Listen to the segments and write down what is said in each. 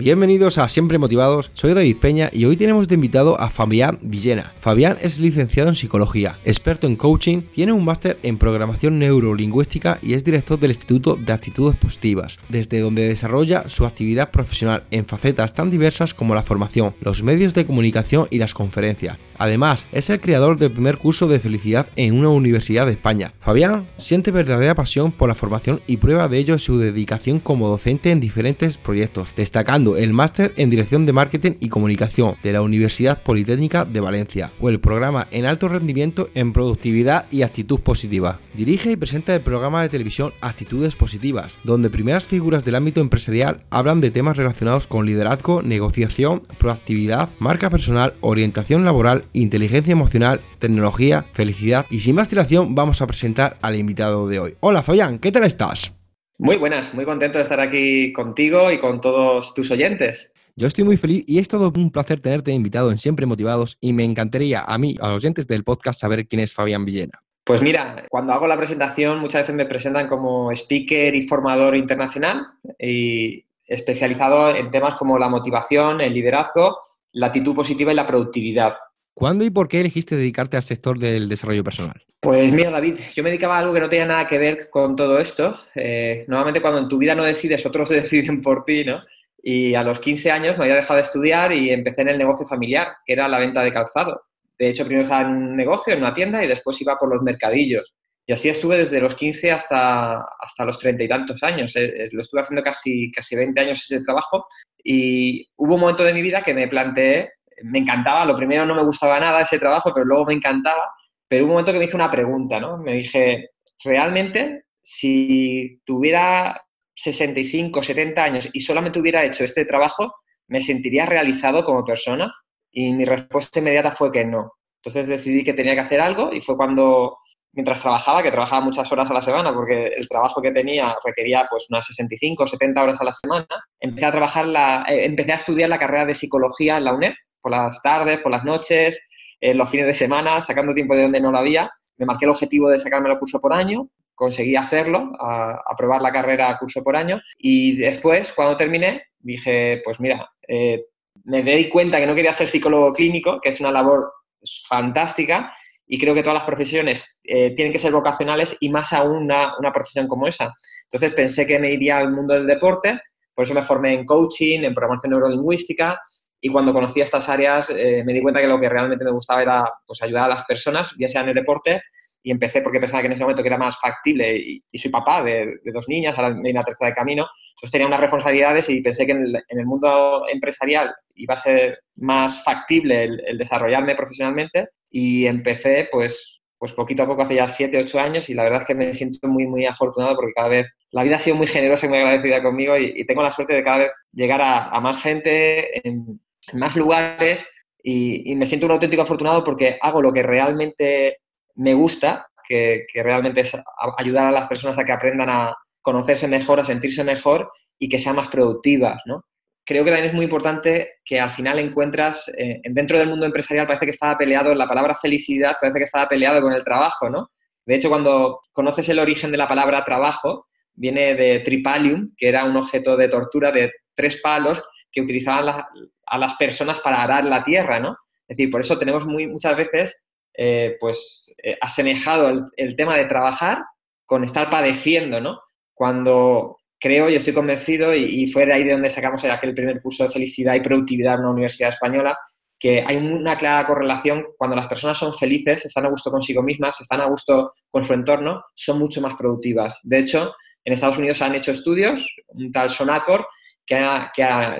Bienvenidos a Siempre Motivados, soy David Peña y hoy tenemos de invitado a Fabián Villena. Fabián es licenciado en psicología, experto en coaching, tiene un máster en programación neurolingüística y es director del Instituto de Actitudes Positivas, desde donde desarrolla su actividad profesional en facetas tan diversas como la formación, los medios de comunicación y las conferencias. Además, es el creador del primer curso de felicidad en una universidad de España. Fabián siente verdadera pasión por la formación y prueba de ello su dedicación como docente en diferentes proyectos, destacando el máster en Dirección de Marketing y Comunicación de la Universidad Politécnica de Valencia o el programa en alto rendimiento en productividad y actitud positiva. Dirige y presenta el programa de televisión Actitudes Positivas, donde primeras figuras del ámbito empresarial hablan de temas relacionados con liderazgo, negociación, proactividad, marca personal, orientación laboral inteligencia emocional, tecnología, felicidad y sin más dilación vamos a presentar al invitado de hoy. Hola Fabián, ¿qué tal estás? Muy buenas, muy contento de estar aquí contigo y con todos tus oyentes. Yo estoy muy feliz y es todo un placer tenerte invitado en Siempre Motivados y me encantaría a mí, a los oyentes del podcast, saber quién es Fabián Villena. Pues mira, cuando hago la presentación muchas veces me presentan como speaker y formador internacional y especializado en temas como la motivación, el liderazgo, la actitud positiva y la productividad. ¿Cuándo y por qué elegiste dedicarte al sector del desarrollo personal? Pues mira, David, yo me dedicaba a algo que no tenía nada que ver con todo esto. Eh, normalmente cuando en tu vida no decides, otros se deciden por ti, ¿no? Y a los 15 años me había dejado de estudiar y empecé en el negocio familiar, que era la venta de calzado. De hecho, primero estaba en un negocio, en una tienda, y después iba por los mercadillos. Y así estuve desde los 15 hasta, hasta los treinta y tantos años. Eh, eh, lo estuve haciendo casi, casi 20 años ese trabajo. Y hubo un momento de mi vida que me planteé me encantaba, lo primero no me gustaba nada ese trabajo, pero luego me encantaba. Pero un momento que me hice una pregunta, ¿no? Me dije, realmente, si tuviera 65, 70 años y solamente hubiera hecho este trabajo, ¿me sentiría realizado como persona? Y mi respuesta inmediata fue que no. Entonces decidí que tenía que hacer algo y fue cuando, mientras trabajaba, que trabajaba muchas horas a la semana, porque el trabajo que tenía requería pues unas 65 o 70 horas a la semana, empecé a trabajar la, eh, empecé a estudiar la carrera de psicología en la UNED por las tardes, por las noches, en los fines de semana, sacando tiempo de donde no lo había. Me marqué el objetivo de sacarme el curso por año, conseguí hacerlo, aprobar la carrera curso por año y después, cuando terminé, dije, pues mira, eh, me di cuenta que no quería ser psicólogo clínico, que es una labor fantástica y creo que todas las profesiones eh, tienen que ser vocacionales y más aún una, una, profesión como esa. Entonces pensé que me iría al mundo del deporte, por eso me formé en coaching, en programación neurolingüística y cuando conocí estas áreas eh, me di cuenta que lo que realmente me gustaba era pues, ayudar a las personas, ya sea en el deporte, y empecé porque pensaba que en ese momento que era más factible y, soy papá de, dos niñas, ahora me la tercera de camino, entonces tenía unas responsabilidades y pensé que en el, mundo empresarial iba a ser más factible el, desarrollarme profesionalmente y empecé pues, pues poquito a poco hace ya siete, ocho años y la verdad es que me siento muy, muy afortunado porque cada vez la vida ha sido muy generosa y muy agradecida conmigo y, tengo la suerte de cada vez llegar a, a más gente en, más lugares y, me siento un auténtico afortunado porque hago lo que realmente me gusta, que, realmente es ayudar a las personas a que aprendan a conocerse mejor, a sentirse mejor y que sean más productivas, ¿no? Creo que también es muy importante que al final encuentras, eh, dentro del mundo empresarial parece que estaba peleado, la palabra felicidad parece que estaba peleado con el trabajo, ¿no? De hecho, cuando conoces el origen de la palabra trabajo, viene de tripalium, que era un objeto de tortura de tres palos que utilizaban a las personas para arar la tierra, ¿no? Es decir, por eso tenemos muy, muchas veces, eh, pues, eh, asemejado el, tema de trabajar con estar padeciendo, ¿no? Cuando creo y estoy convencido, y, fue de ahí de donde sacamos aquel primer curso de felicidad y productividad en una universidad española, que hay una clara correlación cuando las personas son felices, están a gusto consigo mismas, están a gusto con su entorno, son mucho más productivas. De hecho, en Estados Unidos han hecho estudios, un tal Sonacor, que,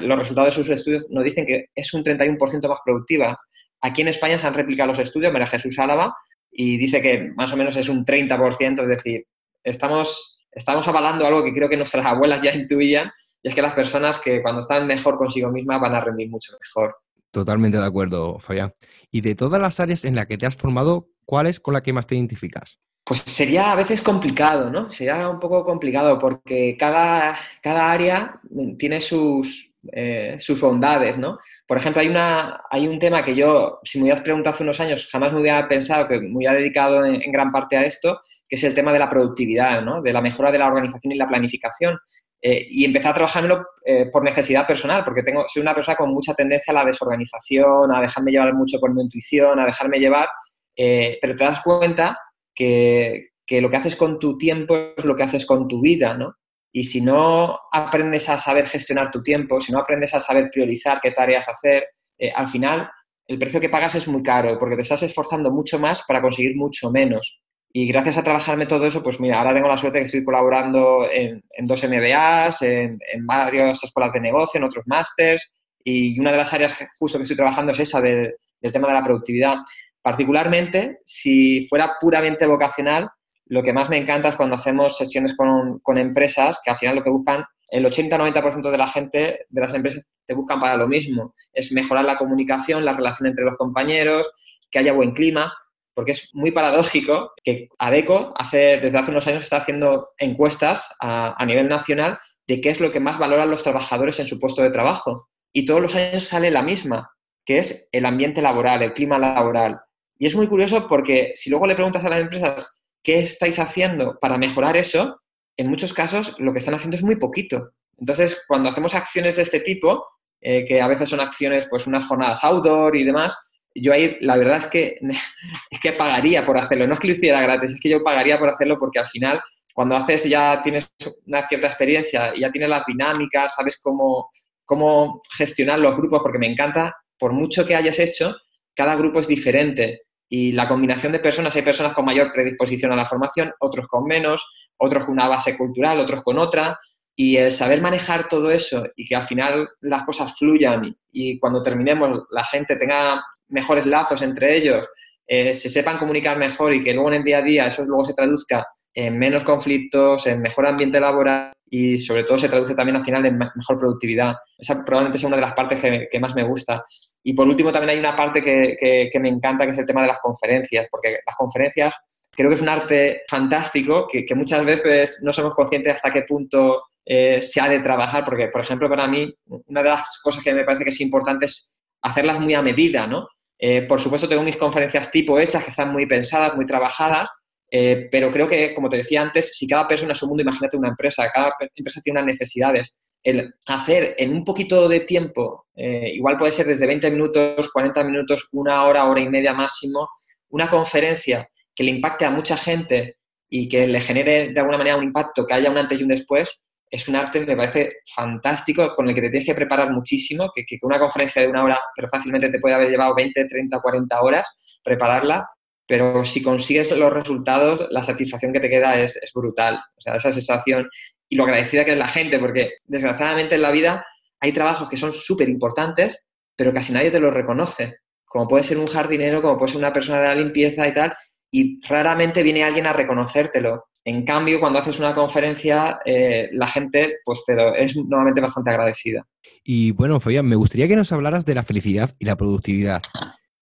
los resultados de sus estudios nos dicen que es un 31% más productiva. Aquí en España se han replicado los estudios, María Jesús Álava, y dice que más o menos es un 30%, es decir, estamos, estamos avalando algo que creo que nuestras abuelas ya intuían, y es que las personas que cuando están mejor consigo mismas van a rendir mucho mejor. Totalmente de acuerdo, Fabián. Y de todas las áreas en las que te has formado, ¿cuál es con la que más te identificas? Pues sería a veces complicado, ¿no? Sería un poco complicado porque cada, cada área tiene sus, eh, sus bondades, ¿no? Por ejemplo, hay, una, hay un tema que yo, si me hubieras preguntado hace unos años, jamás me hubiera pensado que me hubiera dedicado en, gran parte a esto, que es el tema de la productividad, ¿no? De la mejora de la organización y la planificación. Eh, y empecé a trabajármelo eh, por necesidad personal, porque tengo, soy una persona con mucha tendencia a la desorganización, a dejarme llevar mucho por mi intuición, a dejarme llevar, pero te das cuenta que, lo que haces con tu tiempo es lo que haces con tu vida, ¿no? Y si no aprendes a saber gestionar tu tiempo, si no aprendes a saber priorizar qué tareas hacer, eh, al final el precio que pagas es muy caro porque te estás esforzando mucho más para conseguir mucho menos. Y gracias a trabajarme todo eso, pues mira, ahora tengo la suerte de que estoy colaborando en, dos MBAs, en, varias escuelas de negocio, en otros másters, y una de las áreas justo que estoy trabajando es esa del tema de la productividad. Particularmente, si fuera puramente vocacional, lo que más me encanta es cuando hacemos sesiones con, empresas que al final lo que buscan, el 80-90% de la gente de las empresas te buscan para lo mismo, es mejorar la comunicación, la relación entre los compañeros, que haya buen clima, porque es muy paradójico que ADECO hace, desde hace unos años está haciendo encuestas a, a nivel nacional de qué es lo que más valoran los trabajadores en su puesto de trabajo. Y todos los años sale la misma, que es el ambiente laboral, el clima laboral. Y es muy curioso porque si luego le preguntas a las empresas qué estáis haciendo para mejorar eso, en muchos casos lo que están haciendo es muy poquito. Entonces, cuando hacemos acciones de este tipo, eh, que a veces son acciones, pues unas jornadas outdoor y demás, yo ahí la verdad es que, es que pagaría por hacerlo. No es que lo hiciera gratis, es que yo pagaría por hacerlo porque al final, cuando haces ya tienes una cierta experiencia ya tienes las dinámicas, sabes cómo, cómo gestionar los grupos, porque me encanta, por mucho que hayas hecho, cada grupo es diferente y la combinación de personas, hay personas con mayor predisposición a la formación, otros con menos, otros con una base cultural, otros con otra, y el saber manejar todo eso y que al final las cosas fluyan y cuando terminemos la gente tenga mejores lazos entre ellos, eh, se sepan comunicar mejor y que luego en el día a día eso luego se traduzca en menos conflictos, en mejor ambiente laboral y sobre todo se traduce también al final en mejor productividad. Esa probablemente es una de las partes que, más me gusta. Y por último también hay una parte que, me encanta, que es el tema de las conferencias, porque las conferencias creo que es un arte fantástico que, muchas veces no somos conscientes hasta qué punto eh, se ha de trabajar, porque por ejemplo para mí una de las cosas que me parece que es importante es hacerlas muy a medida, ¿no? Eh, por supuesto tengo mis conferencias tipo hechas que están muy pensadas, muy trabajadas, eh, pero creo que, como te decía antes, si cada persona es un mundo, imagínate una empresa, cada empresa tiene unas necesidades. El hacer en un poquito de tiempo, eh, igual puede ser desde 20 minutos, 40 minutos, una hora, hora y media máximo, una conferencia que le impacte a mucha gente y que le genere de alguna manera un impacto, que haya un antes y un después, es un arte, me parece fantástico, con el que te tienes que preparar muchísimo, que, que una conferencia de una hora, pero fácilmente te puede haber llevado 20, 30, 40 horas prepararla, pero si consigues los resultados, la satisfacción que te queda es, brutal. O sea, esa sensación y lo agradecida que es la gente, porque desgraciadamente en la vida hay trabajos que son súper importantes, pero casi nadie te los reconoce. Como puede ser un jardinero, como puede ser una persona de la limpieza y tal, y raramente viene alguien a reconocértelo. En cambio, cuando haces una conferencia, eh, la gente pues te es normalmente bastante agradecida. Y bueno, Fabián, me gustaría que nos hablaras de la felicidad y la productividad.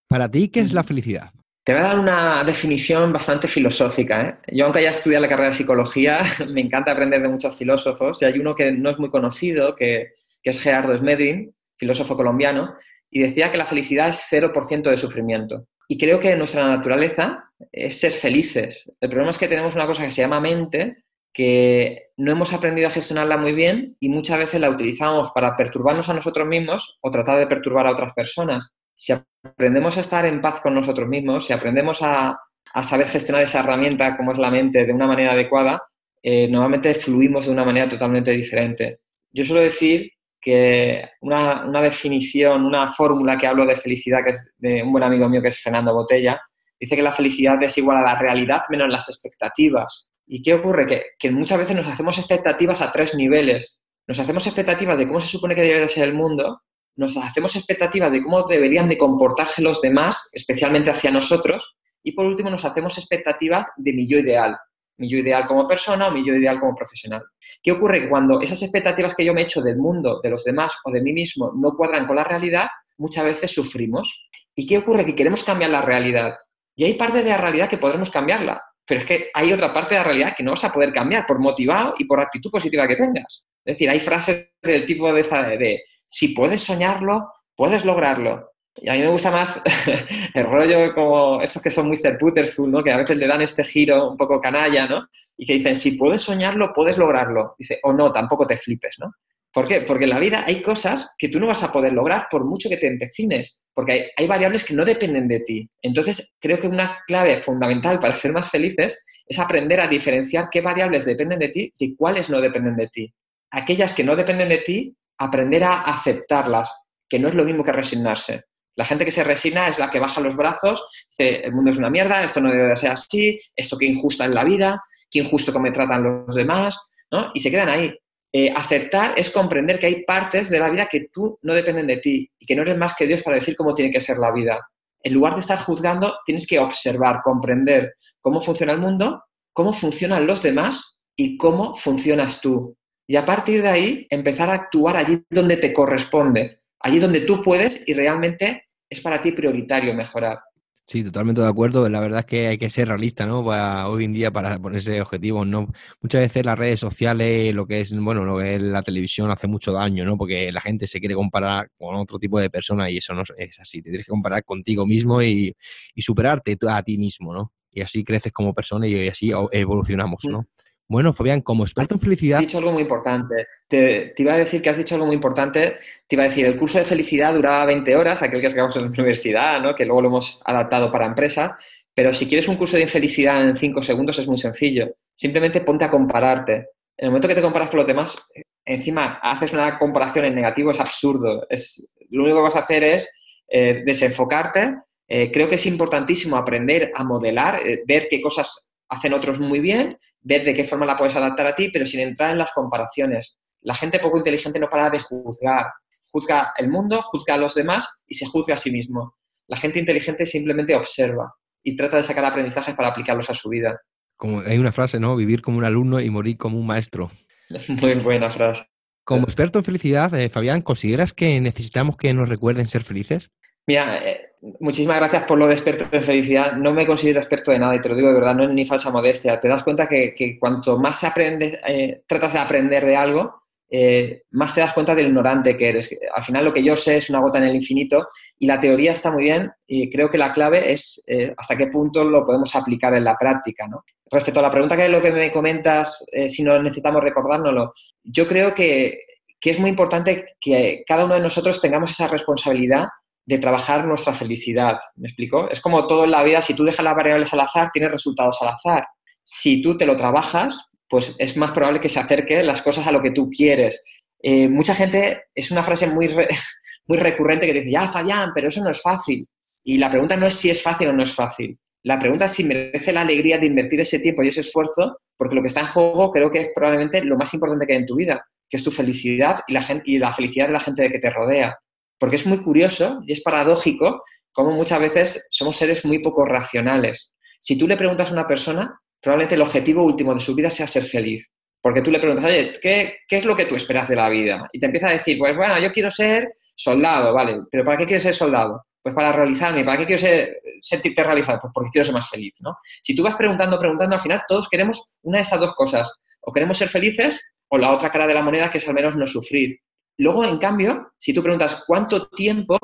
Para ti, ¿qué es la felicidad? Te voy a dar una definición bastante filosófica. ¿eh? Yo, aunque haya estudiado la carrera de psicología, me encanta aprender de muchos filósofos. Y hay uno que no es muy conocido, que, es Gerardo Smedrin, filósofo colombiano, y decía que la felicidad es 0% de sufrimiento. Y creo que nuestra naturaleza es ser felices. El problema es que tenemos una cosa que se llama mente, que no hemos aprendido a gestionarla muy bien y muchas veces la utilizamos para perturbarnos a nosotros mismos o tratar de perturbar a otras personas si aprendemos a estar en paz con nosotros mismos, si aprendemos a, saber gestionar esa herramienta como es la mente de una manera adecuada, eh, normalmente fluimos de una manera totalmente diferente. Yo suelo decir que una, definición, una fórmula que hablo de felicidad, que es de un buen amigo mío que es Fernando Botella, dice que la felicidad es igual a la realidad menos las expectativas. ¿Y qué ocurre? Que, que muchas veces nos hacemos expectativas a tres niveles. Nos hacemos expectativas de cómo se supone que debe ser el mundo, nos hacemos expectativas de cómo deberían de comportarse los demás, especialmente hacia nosotros, y por último nos hacemos expectativas de mi yo ideal, mi yo ideal como persona o mi yo ideal como profesional. ¿Qué ocurre? Cuando esas expectativas que yo me he hecho del mundo, de los demás o de mí mismo no cuadran con la realidad, muchas veces sufrimos. ¿Y qué ocurre? Que queremos cambiar la realidad. Y hay parte de la realidad que podremos cambiarla, pero es que hay otra parte de la realidad que no vas a poder cambiar por motivado y por actitud positiva que tengas. Es decir, hay frases del tipo de esta de, si puedes soñarlo, puedes lograrlo. Y a mí me gusta más el rollo como estos que son Mr. Putterful, ¿no? Que a veces le dan este giro un poco canalla, ¿no? Y que dicen, si puedes soñarlo, puedes lograrlo. Dice, o no, tampoco te flipes, ¿no? ¿Por qué? Porque en la vida hay cosas que tú no vas a poder lograr por mucho que te empecines, porque hay, variables que no dependen de ti. Entonces, creo que una clave fundamental para ser más felices es aprender a diferenciar qué variables dependen de ti y cuáles no dependen de ti. Aquellas que no dependen de ti, aprender a aceptarlas, que no es lo mismo que resignarse. La gente que se resigna es la que baja los brazos, dice, el mundo es una mierda, esto no debe ser así, esto que injusta en la vida, qué injusto que me tratan los demás, ¿no? Y se quedan ahí. Eh, aceptar es comprender que hay partes de la vida que tú no dependen de ti y que no eres más que Dios para decir cómo tiene que ser la vida. En lugar de estar juzgando, tienes que observar, comprender cómo funciona el mundo, cómo funcionan los demás y cómo funcionas tú. Y a partir de ahí, empezar a actuar allí donde te corresponde, allí donde tú puedes y realmente es para ti prioritario mejorar. Sí, totalmente de acuerdo. La verdad es que hay que ser realista, ¿no? hoy en día para ponerse objetivos, ¿no? Muchas veces las redes sociales, lo que es, bueno, lo que es la televisión hace mucho daño, ¿no? Porque la gente se quiere comparar con otro tipo de persona y eso no es así. Te tienes que comparar contigo mismo y, y superarte a ti mismo, ¿no? Y así creces como persona y así evolucionamos, ¿no? Bueno, Fabián, como experto en felicidad... Has dicho algo muy importante. Te, iba a decir que has dicho algo muy importante. Te iba a decir, el curso de felicidad duraba 20 horas, aquel que sacamos en la universidad, ¿no? que luego lo hemos adaptado para empresa. Pero si quieres un curso de infelicidad en 5 segundos es muy sencillo. Simplemente ponte a compararte. En el momento que te comparas con los demás, encima haces una comparación en negativo, es absurdo. Es, lo único que vas a hacer es eh, desenfocarte. Eh, creo que es importantísimo aprender a modelar, eh, ver qué cosas hacen otros muy bien, ver de qué forma la puedes adaptar a ti, pero sin entrar en las comparaciones. La gente poco inteligente no para de juzgar. Juzga el mundo, juzga a los demás y se juzga a sí mismo. La gente inteligente simplemente observa y trata de sacar aprendizajes para aplicarlos a su vida. Como hay una frase, ¿no? Vivir como un alumno y morir como un maestro. Muy buena frase. Como experto en felicidad, eh, Fabián, ¿consideras que necesitamos que nos recuerden ser felices? Mira, eh, muchísimas gracias por lo de experto felicidad. No me considero experto de nada y te lo digo de verdad, no es ni falsa modestia. Te das cuenta que, cuanto más aprendes, eh, tratas de aprender de algo, eh, más te das cuenta del ignorante que eres. Al final lo que yo sé es una gota en el infinito y la teoría está muy bien y creo que la clave es hasta qué punto lo podemos aplicar en la práctica. ¿no? Respecto a la pregunta que es lo que me comentas, si no necesitamos recordárnoslo, yo creo que, que es muy importante que cada uno de nosotros tengamos esa responsabilidad de trabajar nuestra felicidad. ¿Me explico? Es como todo en la vida, si tú dejas las variables al azar, tienes resultados al azar. Si tú te lo trabajas, pues es más probable que se acerquen las cosas a lo que tú quieres. Eh, mucha gente, es una frase muy, muy recurrente que dice, ya, Fabián, pero eso no es fácil. Y la pregunta no es si es fácil o no es fácil. La pregunta es si merece la alegría de invertir ese tiempo y ese esfuerzo, porque lo que está en juego creo que es probablemente lo más importante que hay en tu vida, que es tu felicidad y la, y la felicidad de la gente que te rodea. Porque es muy curioso y es paradójico cómo muchas veces somos seres muy poco racionales. Si tú le preguntas a una persona, probablemente el objetivo último de su vida sea ser feliz. Porque tú le preguntas, oye, ¿qué, es lo que tú esperas de la vida? Y te empieza a decir, pues bueno, yo quiero ser soldado, ¿vale? ¿Pero para qué quieres ser soldado? Pues para realizarme. ¿Para qué quiero ser, sentirte realizado? Pues porque quiero ser más feliz, ¿no? Si tú vas preguntando, preguntando, al final todos queremos una de esas dos cosas. O queremos ser felices o la otra cara de la moneda que es al menos no sufrir. Luego, en cambio, si tú preguntas cuánto tiempo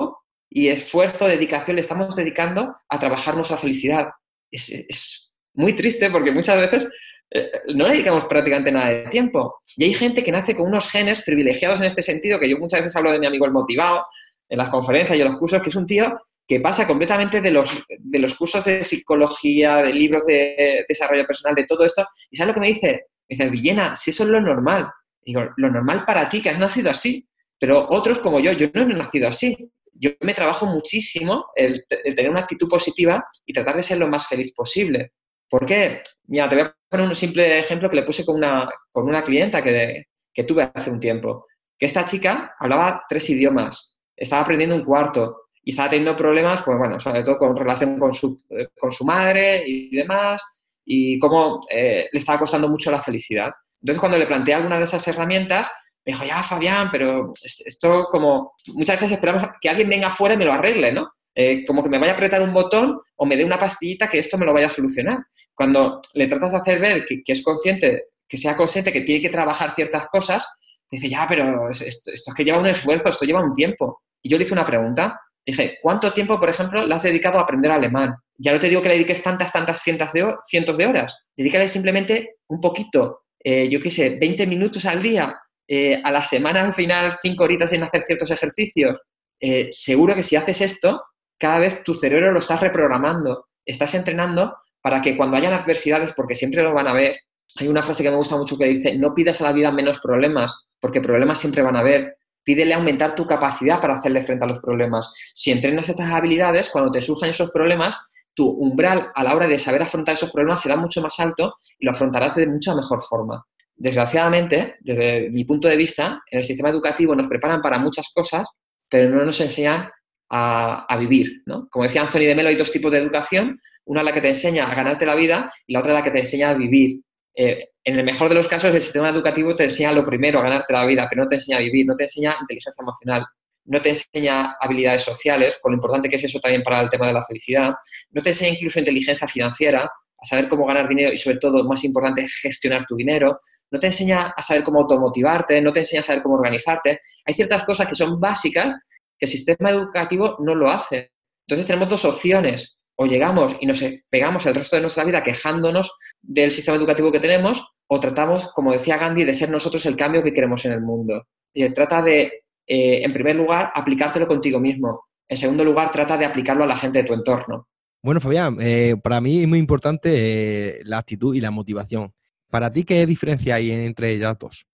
y esfuerzo, dedicación le estamos dedicando a trabajar nuestra felicidad, es, muy triste porque muchas veces eh, no le dedicamos prácticamente nada de tiempo. Y hay gente que nace con unos genes privilegiados en este sentido, que yo muchas veces hablo de mi amigo el motivado en las conferencias y en los cursos, que es un tío que pasa completamente de los, de los cursos de psicología, de libros de desarrollo personal, de todo esto. ¿Y sabes lo que me dice? Me dice, Villena, si eso es lo normal. Digo, lo normal para ti, que has nacido así, pero otros como yo, yo no he nacido así. Yo me trabajo muchísimo el, tener una actitud positiva y tratar de ser lo más feliz posible. ¿Por qué? Mira, te voy a poner un simple ejemplo que le puse con una, con una clienta que, que tuve hace un tiempo. Que esta chica hablaba tres idiomas, estaba aprendiendo un cuarto y estaba teniendo problemas, pues bueno, sobre todo con relación con su, con su madre y demás, y cómo eh, le estaba costando mucho la felicidad. Entonces, cuando le planteé alguna de esas herramientas, me dijo, ya, Fabián, pero esto como, muchas veces esperamos que alguien venga afuera y me lo arregle, ¿no? Eh, como que me vaya a apretar un botón o me dé una pastillita que esto me lo vaya a solucionar. Cuando le tratas de hacer ver que, es consciente, que sea consciente que tiene que trabajar ciertas cosas, dice, ya, pero esto, es que lleva un esfuerzo, esto lleva un tiempo. Y yo le hice una pregunta, dije, ¿cuánto tiempo, por ejemplo, le has dedicado a aprender alemán? Ya no te digo que le dediques tantas, tantas cientos de, cientos de horas, dedícale simplemente un poquito, eh, yo qué sé, 20 minutos al día, eh, a la semana al final 5 horitas en hacer ciertos ejercicios. seguro que si haces esto, cada vez tu cerebro lo estás reprogramando, estás entrenando para que cuando hayan adversidades, porque siempre lo van a ver, hay una frase que me gusta mucho que dice, no pidas a la vida menos problemas, porque problemas siempre van a haber. Pídele aumentar tu capacidad para hacerle frente a los problemas. Si entrenas estas habilidades, cuando te surjan esos problemas, tu umbral a la hora de saber afrontar esos problemas será mucho más alto y lo afrontarás de mucha mejor forma. Desgraciadamente, desde mi punto de vista, en el sistema educativo nos preparan para muchas cosas, pero no nos enseñan a, vivir. ¿no? Como decía Anthony de Melo, hay dos tipos de educación. Una la que te enseña a ganarte la vida y la otra la que te enseña a vivir. Eh, en el mejor de los casos, el sistema educativo te enseña lo primero, a ganarte la vida, pero no te enseña a vivir, no te enseña inteligencia emocional, no te enseña habilidades sociales, con lo importante que es eso también para el tema de la felicidad, no te enseña incluso inteligencia financiera, a saber cómo ganar dinero y sobre todo, más importante, gestionar tu dinero, no te enseña a saber cómo automotivarte, no te enseña a saber cómo organizarte. Hay ciertas cosas que son básicas que el sistema educativo no lo hace. Entonces tenemos dos opciones. O llegamos y nos pegamos el resto de nuestra vida quejándonos del sistema educativo que tenemos, o tratamos, como decía Gandhi, de ser nosotros el cambio que queremos en el mundo. Y trata de, eh, en primer lugar, aplicártelo contigo mismo. En segundo lugar, trata de aplicarlo a la gente de tu entorno. Bueno, Fabián, eh, para mí es muy importante eh, la actitud y la motivación. ¿Para ti qué diferencia hay entre ellas dos?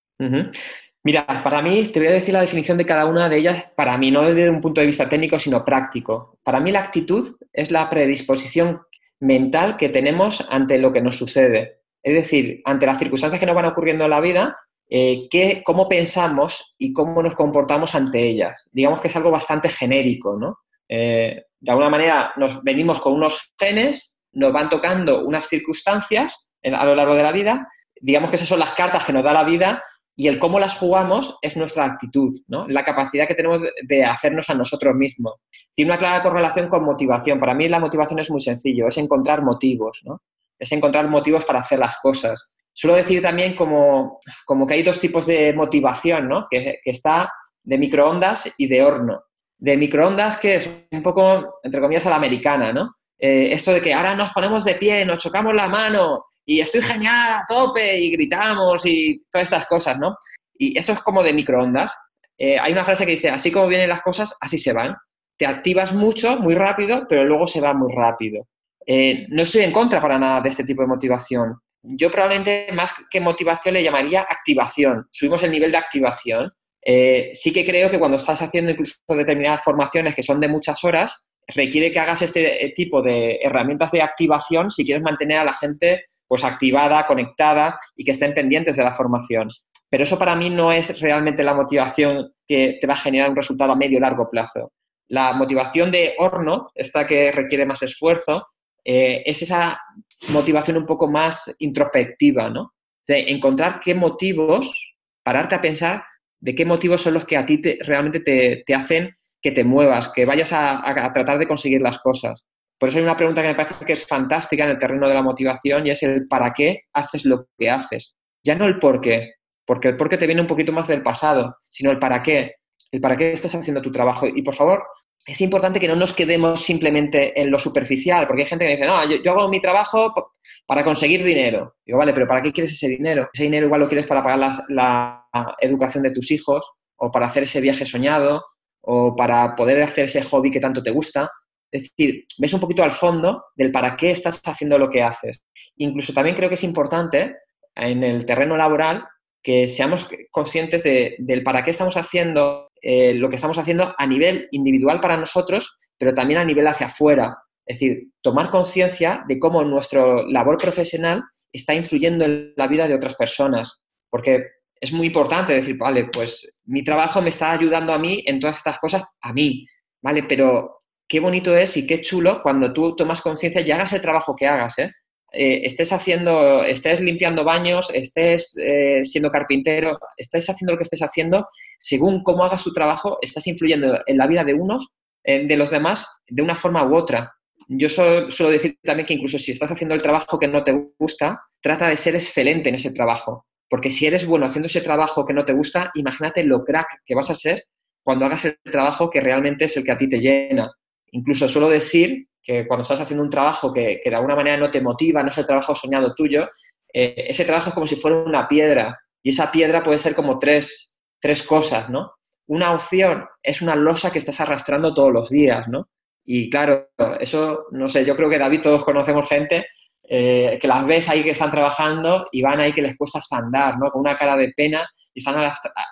Mira, para mí, te voy a decir la definición de cada una de ellas, para mí, no desde un punto de vista técnico, sino práctico. Para mí la actitud es la predisposición mental que tenemos ante lo que nos sucede. Es decir, ante las circunstancias que nos van ocurriendo en la vida, eh, cómo pensamos y cómo nos comportamos ante ellas. Digamos que es algo bastante genérico, ¿no? Eh, de alguna manera nos venimos con unos genes, nos van tocando unas circunstancias a lo largo de la vida, digamos que esas son las cartas que nos da la vida y el cómo las jugamos es nuestra actitud, ¿no? la capacidad que tenemos de hacernos a nosotros mismos. Tiene una clara correlación con motivación. Para mí la motivación es muy sencillo, es encontrar motivos, ¿no? es encontrar motivos para hacer las cosas. Suelo decir también como, como que hay dos tipos de motivación, ¿no? que, está de microondas y de horno. De microondas que es un poco, entre comillas, a la americana, ¿no? Eh, esto de que ahora nos ponemos de pie, nos chocamos la mano y estoy genial a tope y gritamos y todas estas cosas, ¿no? Y eso es como de microondas. Eh, hay una frase que dice, así como vienen las cosas, así se van. Te activas mucho, muy rápido, pero luego se va muy rápido. Eh, no estoy en contra para nada de este tipo de motivación. Yo probablemente más que motivación le llamaría activación. Subimos el nivel de activación. Eh, sí que creo que cuando estás haciendo incluso determinadas formaciones que son de muchas horas, requiere que hagas este tipo de herramientas de activación si quieres mantener a la gente pues activada, conectada y que estén pendientes de la formación. Pero eso para mí no es realmente la motivación que te va a generar un resultado a medio largo plazo. La motivación de horno, esta que requiere más esfuerzo, eh, es esa motivación un poco más introspectiva, ¿no? De encontrar qué motivos, pararte a pensar de qué motivos son los que a ti realmente te, hacen que te muevas, que vayas a tratar de conseguir las cosas. Por eso hay una pregunta que me parece que es fantástica en el terreno de la motivación y es el para qué haces lo que haces. Ya no el por qué, porque el por qué te viene un poquito más del pasado, sino el para qué, el para qué estás haciendo tu trabajo. Y por favor, es importante que no nos quedemos simplemente en lo superficial, porque hay gente que dice, no, yo, hago mi trabajo para conseguir dinero. Digo, vale, pero ¿para qué quieres ese dinero? Ese dinero igual lo quieres para pagar la, la educación de tus hijos, o para hacer ese viaje soñado, o para poder hacer ese hobby que tanto te gusta. Es decir, ves un poquito al fondo del para qué estás haciendo lo que haces. Incluso también creo que es importante en el terreno laboral que seamos conscientes del para qué estamos haciendo eh, lo que estamos haciendo a nivel individual para nosotros, pero también a nivel hacia afuera. Es decir, tomar conciencia de cómo nuestra labor profesional está influyendo en la vida de otras personas. Porque es muy importante decir, vale, pues mi trabajo me está ayudando a mí en todas estas cosas, a mí, ¿vale? Pero qué bonito es y qué chulo cuando tú tomas conciencia y hagas el trabajo que hagas, ¿eh? Eh, estés haciendo, estés limpiando baños, estés eh, siendo carpintero, estés haciendo lo que estés haciendo, según cómo hagas tu trabajo, estás influyendo en la vida de unos, de los demás, de una forma u otra. Yo suelo, decir también que incluso si estás haciendo el trabajo que no te gusta, trata de ser excelente en ese trabajo. Porque si eres bueno haciendo ese trabajo que no te gusta, imagínate lo crack que vas a ser cuando hagas el trabajo que realmente es el que a ti te llena. Incluso suelo decir que cuando estás haciendo un trabajo que, de alguna manera no te motiva, no es el trabajo soñado tuyo, eh, ese trabajo es como si fuera una piedra y esa piedra puede ser como tres, tres cosas, ¿no? Una opción es una losa que estás arrastrando todos los días, ¿no? Y claro, eso, no sé, yo creo que David, todos conocemos gente eh, que las ves ahí que están trabajando y van ahí que les cuesta hasta andar, ¿no? Con una cara de pena y están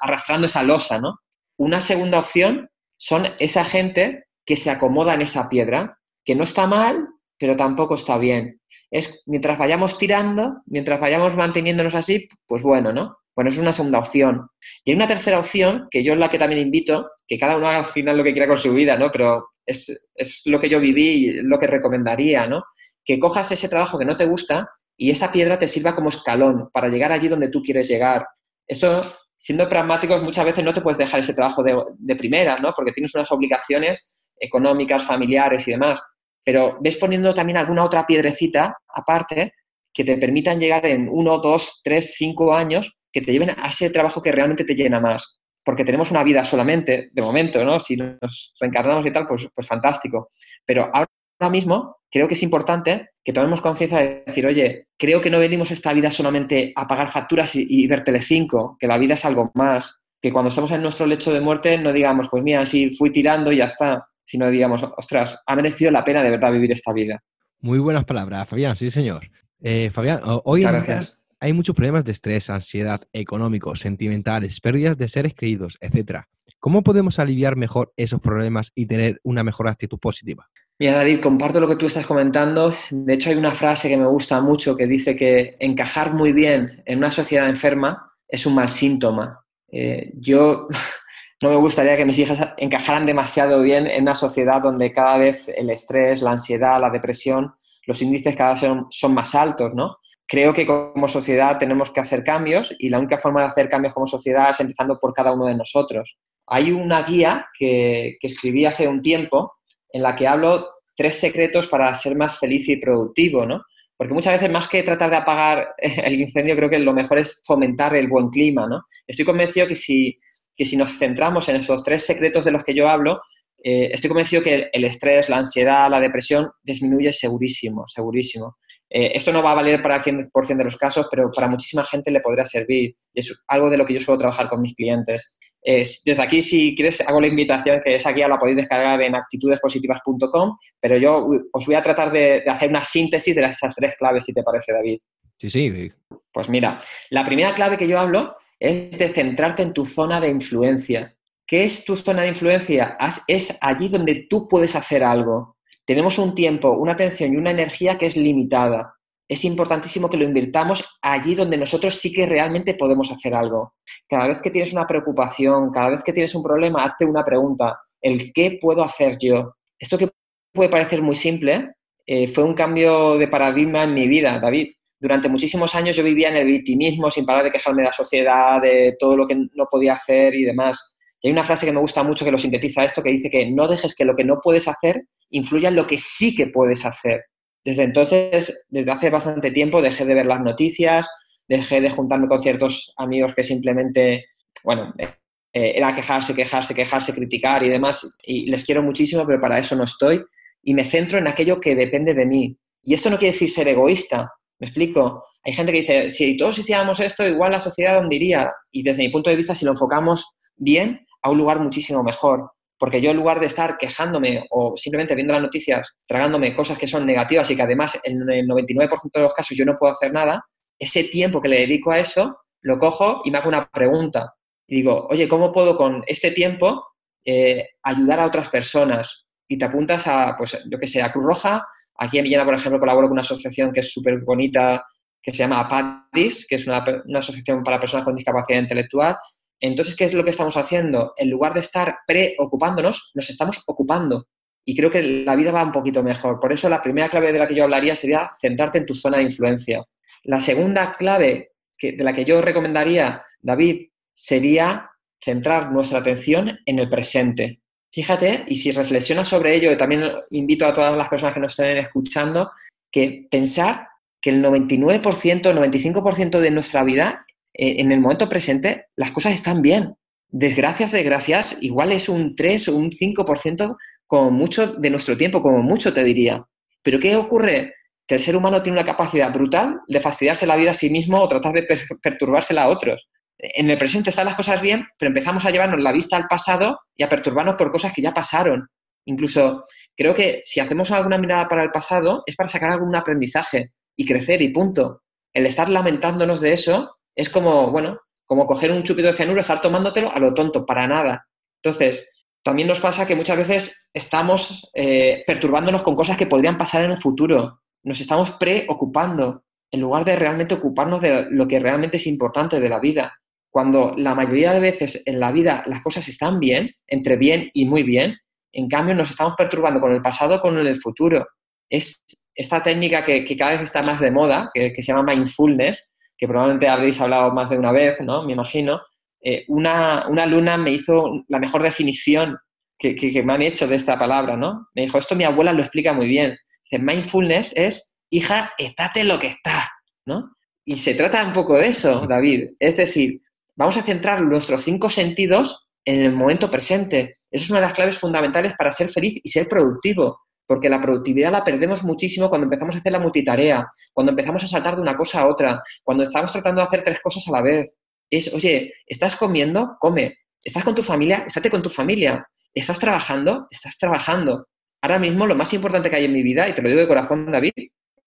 arrastrando esa losa, ¿no? Una segunda opción son esa gente que se acomoda en esa piedra, que no está mal, pero tampoco está bien. Es mientras vayamos tirando, mientras vayamos manteniéndonos así, pues bueno, ¿no? Bueno, es una segunda opción. Y hay una tercera opción, que yo es la que también invito, que cada uno haga al final lo que quiera con su vida, ¿no? Pero es, es lo que yo viví y lo que recomendaría, ¿no? Que cojas ese trabajo que no te gusta y esa piedra te sirva como escalón para llegar allí donde tú quieres llegar. Esto, siendo pragmáticos, muchas veces no te puedes dejar ese trabajo de, de primera, ¿no? Porque tienes unas obligaciones económicas, familiares y demás. Pero ves poniendo también alguna otra piedrecita aparte que te permitan llegar en uno, dos, tres, cinco años que te lleven a ese trabajo que realmente te llena más. Porque tenemos una vida solamente, de momento, ¿no? Si nos reencarnamos y tal, pues, pues fantástico. Pero ahora mismo creo que es importante que tomemos conciencia de decir, oye, creo que no venimos esta vida solamente a pagar facturas y, y ver Telecinco, que la vida es algo más, que cuando estamos en nuestro lecho de muerte no digamos, pues mira, sí, fui tirando y ya está, sino digamos, ostras, ha merecido la pena de verdad vivir esta vida. Muy buenas palabras, Fabián, sí señor. Eh, Fabián, hoy en día hay muchos problemas de estrés, ansiedad, económicos, sentimentales, pérdidas de seres queridos, etc. ¿Cómo podemos aliviar mejor esos problemas y tener una mejor actitud positiva? Mira, David, comparto lo que tú estás comentando. De hecho, hay una frase que me gusta mucho que dice que encajar muy bien en una sociedad enferma es un mal síntoma. Eh, yo no me gustaría que mis hijas encajaran demasiado bien en una sociedad donde cada vez el estrés, la ansiedad, la depresión, los índices cada vez son, más altos, ¿no? Creo que como sociedad tenemos que hacer cambios y la única forma de hacer cambios como sociedad es empezando por cada uno de nosotros. Hay una guía que, que escribí hace un tiempo en la que hablo tres secretos para ser más feliz y productivo, ¿no? Porque muchas veces, más que tratar de apagar el incendio, creo que lo mejor es fomentar el buen clima, ¿no? Estoy convencido que si que si nos centramos en esos tres secretos de los que yo hablo, eh, estoy convencido que el estrés, la ansiedad, la depresión disminuye segurísimo, segurísimo. Eh, esto no va a valer para el 100% de los casos, pero para muchísima gente le podrá servir. Es algo de lo que yo suelo trabajar con mis clientes. desde aquí, si quieres, hago la invitación, que esa guía la podéis descargar en actitudespositivas.com, pero yo os voy a tratar de, de, hacer una síntesis de esas tres claves, si te parece, David. Sí, sí. Pues mira, la primera clave que yo hablo es de centrarte en tu zona de influencia. ¿Qué es tu zona de influencia? Es allí donde tú puedes hacer algo. Tenemos un tiempo, una atención y una energía que es limitada. Es importantísimo que lo invirtamos allí donde nosotros sí que realmente podemos hacer algo. Cada vez que tienes una preocupación, cada vez que tienes un problema, hazte una pregunta. ¿El qué puedo hacer yo? Esto que puede parecer muy simple, eh, fue un cambio de paradigma en mi vida, David durante muchísimos años yo vivía en el victimismo sin parar de quejarme de la sociedad, de todo lo que no podía hacer y demás. Y hay una frase que me gusta mucho que lo sintetiza esto, que dice que no dejes que lo que no puedes hacer influya en lo que sí que puedes hacer. Desde entonces, desde hace bastante tiempo, dejé de ver las noticias, dejé de juntarme con ciertos amigos que simplemente, bueno, eh, era quejarse, quejarse, quejarse, criticar y demás. Y les quiero muchísimo, pero para eso no estoy. Y me centro en aquello que depende de mí. Y esto no quiere decir ser egoísta, ¿Me explico? Hay gente que dice, si todos hiciéramos esto, igual la sociedad dónde iría. Y desde mi punto de vista, si lo enfocamos bien, a un lugar muchísimo mejor. Porque yo en lugar de estar quejándome o simplemente viendo las noticias, tragándome cosas que son negativas y que además en el 99% de los casos yo no puedo hacer nada, ese tiempo que le dedico a eso, lo cojo y me hago una pregunta. Y digo, oye, ¿cómo puedo con este tiempo eh, ayudar a otras personas? Y te apuntas a, pues, yo que sé, a Cruz Roja, Aquí en Villena, por ejemplo, colaboro con una asociación que es súper bonita, que se llama APADIS, que es una, asociación para personas con discapacidad intelectual. Entonces, ¿qué es lo que estamos haciendo? En lugar de estar preocupándonos, nos estamos ocupando. y creo que la vida va un poquito mejor. Por eso la primera clave de la que yo hablaría sería centrarte en tu zona de influencia. La segunda clave de la que yo recomendaría, David, sería centrar nuestra atención en el presente. Fíjate, y si reflexionas sobre ello, también invito a todas las personas que nos estén escuchando, que pensar que el 99%, 95% de nuestra vida, eh, en el momento presente, las cosas están bien. Desgracias, desgracias, igual es un 3 o un 5% como mucho de nuestro tiempo, como mucho te diría. Pero ¿qué ocurre? Que el ser humano tiene una capacidad brutal de fastidiarse la vida a sí mismo o tratar de perturbársela a otros. En el presente están las cosas bien, pero empezamos a llevarnos la vista al pasado y a perturbarnos por cosas que ya pasaron. Incluso creo que si hacemos alguna mirada para el pasado es para sacar algún aprendizaje y crecer y punto. El estar lamentándonos de eso es como, bueno, como coger un chupito de cianuro, estar tomándotelo a lo tonto, para nada. Entonces, también nos pasa que muchas veces estamos eh, perturbándonos con cosas que podrían pasar en el futuro. Nos estamos preocupando en lugar de realmente ocuparnos de lo que realmente es importante de la vida. Cuando la mayoría de veces en la vida las cosas están bien, entre bien y muy bien, en cambio nos estamos perturbando con el pasado, con el futuro. Es esta técnica que, cada vez está más de moda, que, se llama mindfulness, que probablemente habréis hablado más de una vez, ¿no? Me imagino. Eh, una, una, alumna me hizo la mejor definición que, que, me han hecho de esta palabra, ¿no? Me dijo, esto mi abuela lo explica muy bien. Dice, mindfulness es, hija, estate lo que está, ¿no? Y se trata un poco de eso, David. Es decir, vamos a centrar nuestros cinco sentidos en el momento presente. Eso es una de las claves fundamentales para ser feliz y ser productivo, porque la productividad la perdemos muchísimo cuando empezamos a hacer la multitarea, cuando empezamos a saltar de una cosa a otra, cuando estamos tratando de hacer tres cosas a la vez. Es, oye, ¿estás comiendo? Come. ¿Estás con tu familia? Estate con tu familia. ¿Estás trabajando? Estás trabajando. Ahora mismo lo más importante que hay en mi vida, y te lo digo de corazón, David,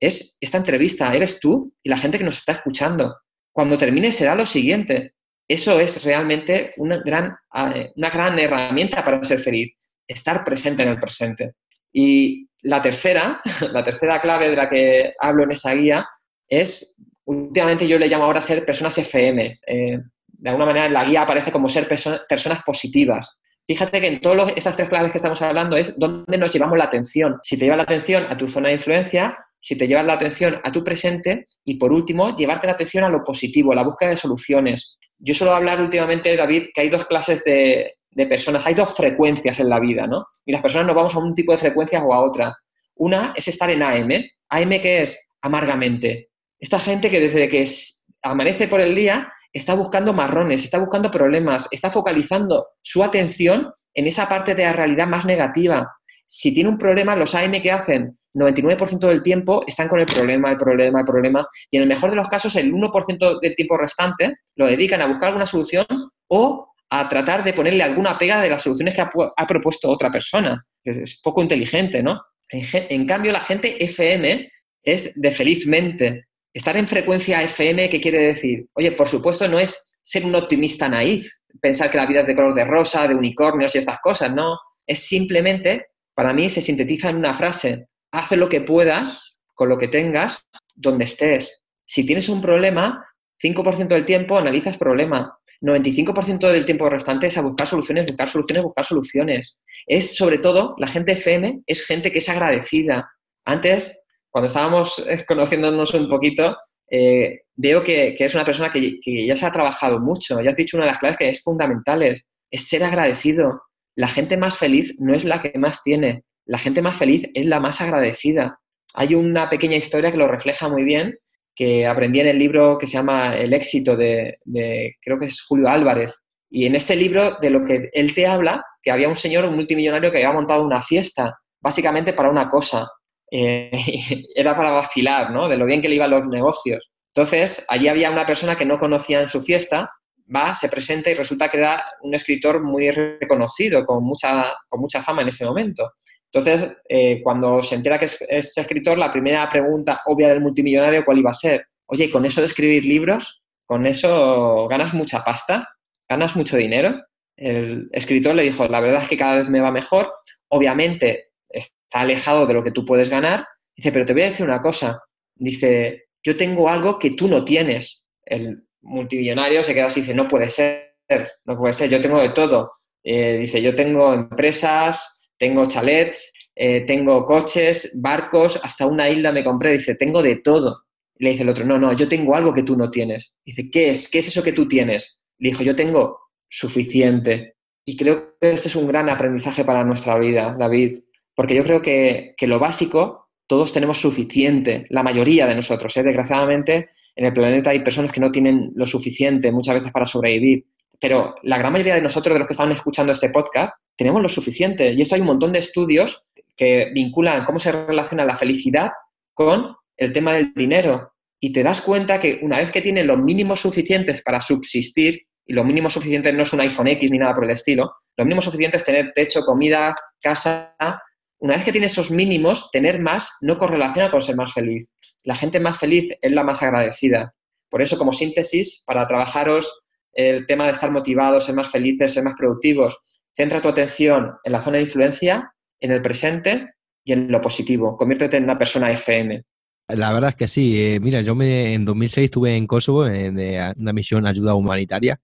es esta entrevista. Eres tú y la gente que nos está escuchando. Cuando termine será lo siguiente. Eso es realmente una gran, eh, una gran herramienta para ser feliz, estar presente en el presente. Y la tercera, la tercera clave de la que hablo en esa guía es, últimamente yo le llamo ahora ser personas FM. Eh, de alguna manera la guía aparece como ser personas positivas. Fíjate que en todas estas tres claves que estamos hablando es dónde nos llevamos la atención. Si te llevas la atención a tu zona de influencia, si te llevas la atención a tu presente y por último, llevarte la atención a lo positivo, la búsqueda de soluciones. Yo suelo hablar últimamente, David, que hay dos clases de, personas, hay dos frecuencias en la vida, ¿no? Y las personas nos vamos a un tipo de frecuencias o a otra. Una es estar en AM. AM que es amargamente. Esta gente que desde que amanece por el día está buscando marrones, está buscando problemas, está focalizando su atención en esa parte de la realidad más negativa. Si tiene un problema, los AM que hacen 99% del tiempo están con el problema, el problema, el problema, y en el mejor de los casos el 1% del tiempo restante lo dedican a buscar alguna solución o a tratar de ponerle alguna pega de las soluciones que ha, propuesto otra persona. Es, poco inteligente, ¿no? En, cambio, la gente FM es de felizmente. Estar en frecuencia FM, ¿qué quiere decir? Oye, por supuesto, no es ser un optimista naif, pensar que la vida es de color de rosa, de unicornios y estas cosas, no. Es simplemente, para mí, se sintetiza en una frase, haz lo que puedas con lo que tengas donde estés. Si tienes un problema, 5% del tiempo analizas problema. 95% del tiempo restante es a buscar soluciones, buscar soluciones, buscar soluciones. Es sobre todo, la gente FM es gente que es agradecida. Antes, cuando estábamos eh, conociéndonos un poquito, eh, veo que, es una persona que, que, ya se ha trabajado mucho. Ya has dicho una de las claves que es fundamentales, es ser agradecido. La gente más feliz no es la que más tiene, la gente más feliz es la más agradecida. Hay una pequeña historia que lo refleja muy bien, que aprendí en el libro que se llama El éxito de, creo que es Julio Álvarez. Y en este libro, de lo que él te habla, que había un señor, un multimillonario, que había montado una fiesta, básicamente para una cosa. Eh, era para vacilar, ¿no? De lo bien que le iban los negocios. Entonces, allí había una persona que no conocía en su fiesta, va, se presenta y resulta que era un escritor muy reconocido, con mucha, con mucha fama en ese momento. Entonces, eh, cuando se entera que es, escritor, la primera pregunta obvia del multimillonario, ¿cuál iba a ser? Oye, con eso de escribir libros, con eso ganas mucha pasta, ganas mucho dinero. El escritor le dijo, la verdad es que cada vez me va mejor, obviamente está alejado de lo que tú puedes ganar. Dice, pero te voy a decir una cosa. Dice, yo tengo algo que tú no tienes. El multimillonario se queda así y dice, no puede ser, no puede ser, yo tengo de todo. Eh, dice, yo tengo empresas, tengo chalets, eh, tengo coches, barcos, hasta una isla me compré. Dice, tengo de todo. le dice el otro, no, no, yo tengo algo que tú no tienes. Dice, ¿qué es? ¿Qué es eso que tú tienes? Le dijo, yo tengo suficiente. Y creo que este es un gran aprendizaje para nuestra vida, David, porque yo creo que, lo básico todos tenemos suficiente, la mayoría de nosotros. ¿eh? Desgraciadamente, en el planeta hay personas que no tienen lo suficiente muchas veces para sobrevivir, pero la gran mayoría de nosotros, de los que están escuchando este podcast, tenemos lo suficiente. Y esto hay un montón de estudios que vinculan cómo se relaciona la felicidad con el tema del dinero. Y te das cuenta que una vez que tienes los mínimos suficientes para subsistir, y lo mínimo suficiente no es un iPhone X ni nada por el estilo, lo mínimo suficiente es tener techo, comida, casa. Una vez que tienes esos mínimos, tener más no correlaciona con ser más feliz. La gente más feliz es la más agradecida. Por eso, como síntesis, para trabajaros el tema de estar motivados, ser más felices, ser más productivos, centra tu atención en la zona de influencia, en el presente y en lo positivo. Conviértete en una persona FM. La verdad es que sí. Eh, mira, yo me, en 2006 estuve en Kosovo en, una misión ayuda humanitaria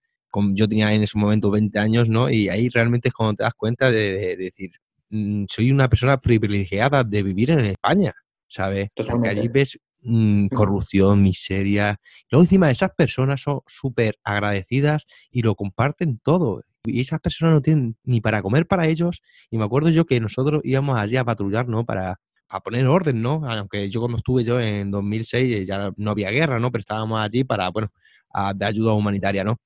yo tenía en ese momento 20 años, ¿no? Y ahí realmente es cuando te das cuenta de, decir, mm, soy una persona privilegiada de vivir en España, ¿sabes? Porque allí ves mm, corrupción, miseria. Luego encima de esas personas son súper agradecidas y lo comparten todo. Y esas personas no tienen ni para comer para ellos. Y me acuerdo yo que nosotros íbamos allí a patrullar, ¿no? Para, para poner orden, ¿no? Aunque yo cuando estuve yo en 2006 eh, ya no había guerra, ¿no? Pero estábamos allí para, bueno, de ayuda humanitaria, ¿no?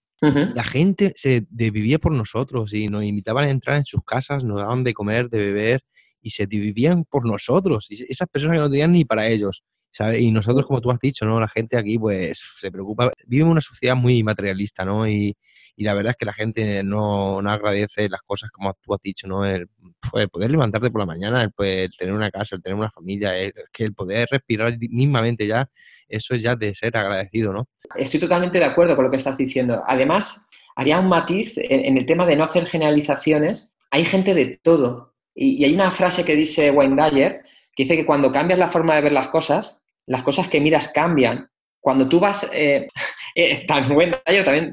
La gente se vivía por nosotros y nos invitaban a entrar en sus casas, nos daban de comer, de beber y se dividían por nosotros. Y esas personas que no tenían ni para ellos. ¿Sabes? Y nosotros, como tú has dicho, ¿no? La gente aquí, pues, se preocupa. Vive en una sociedad muy materialista, ¿no? Y, y la verdad es que la gente no, no, agradece las cosas como tú has dicho, ¿no? El, pues, poder levantarte por la mañana, el, tener una casa, el tener una familia, el, que el poder respirar mismamente ya, eso es ya de ser agradecido, ¿no? Estoy totalmente de acuerdo con lo que estás diciendo. Además, haría un matiz en, el tema de no hacer generalizaciones. Hay gente de todo. Y, y hay una frase que dice Wayne Dyer, que dice que cuando cambias la forma de ver las cosas, las cosas que miras cambian. Cuando tú vas, eh, eh, también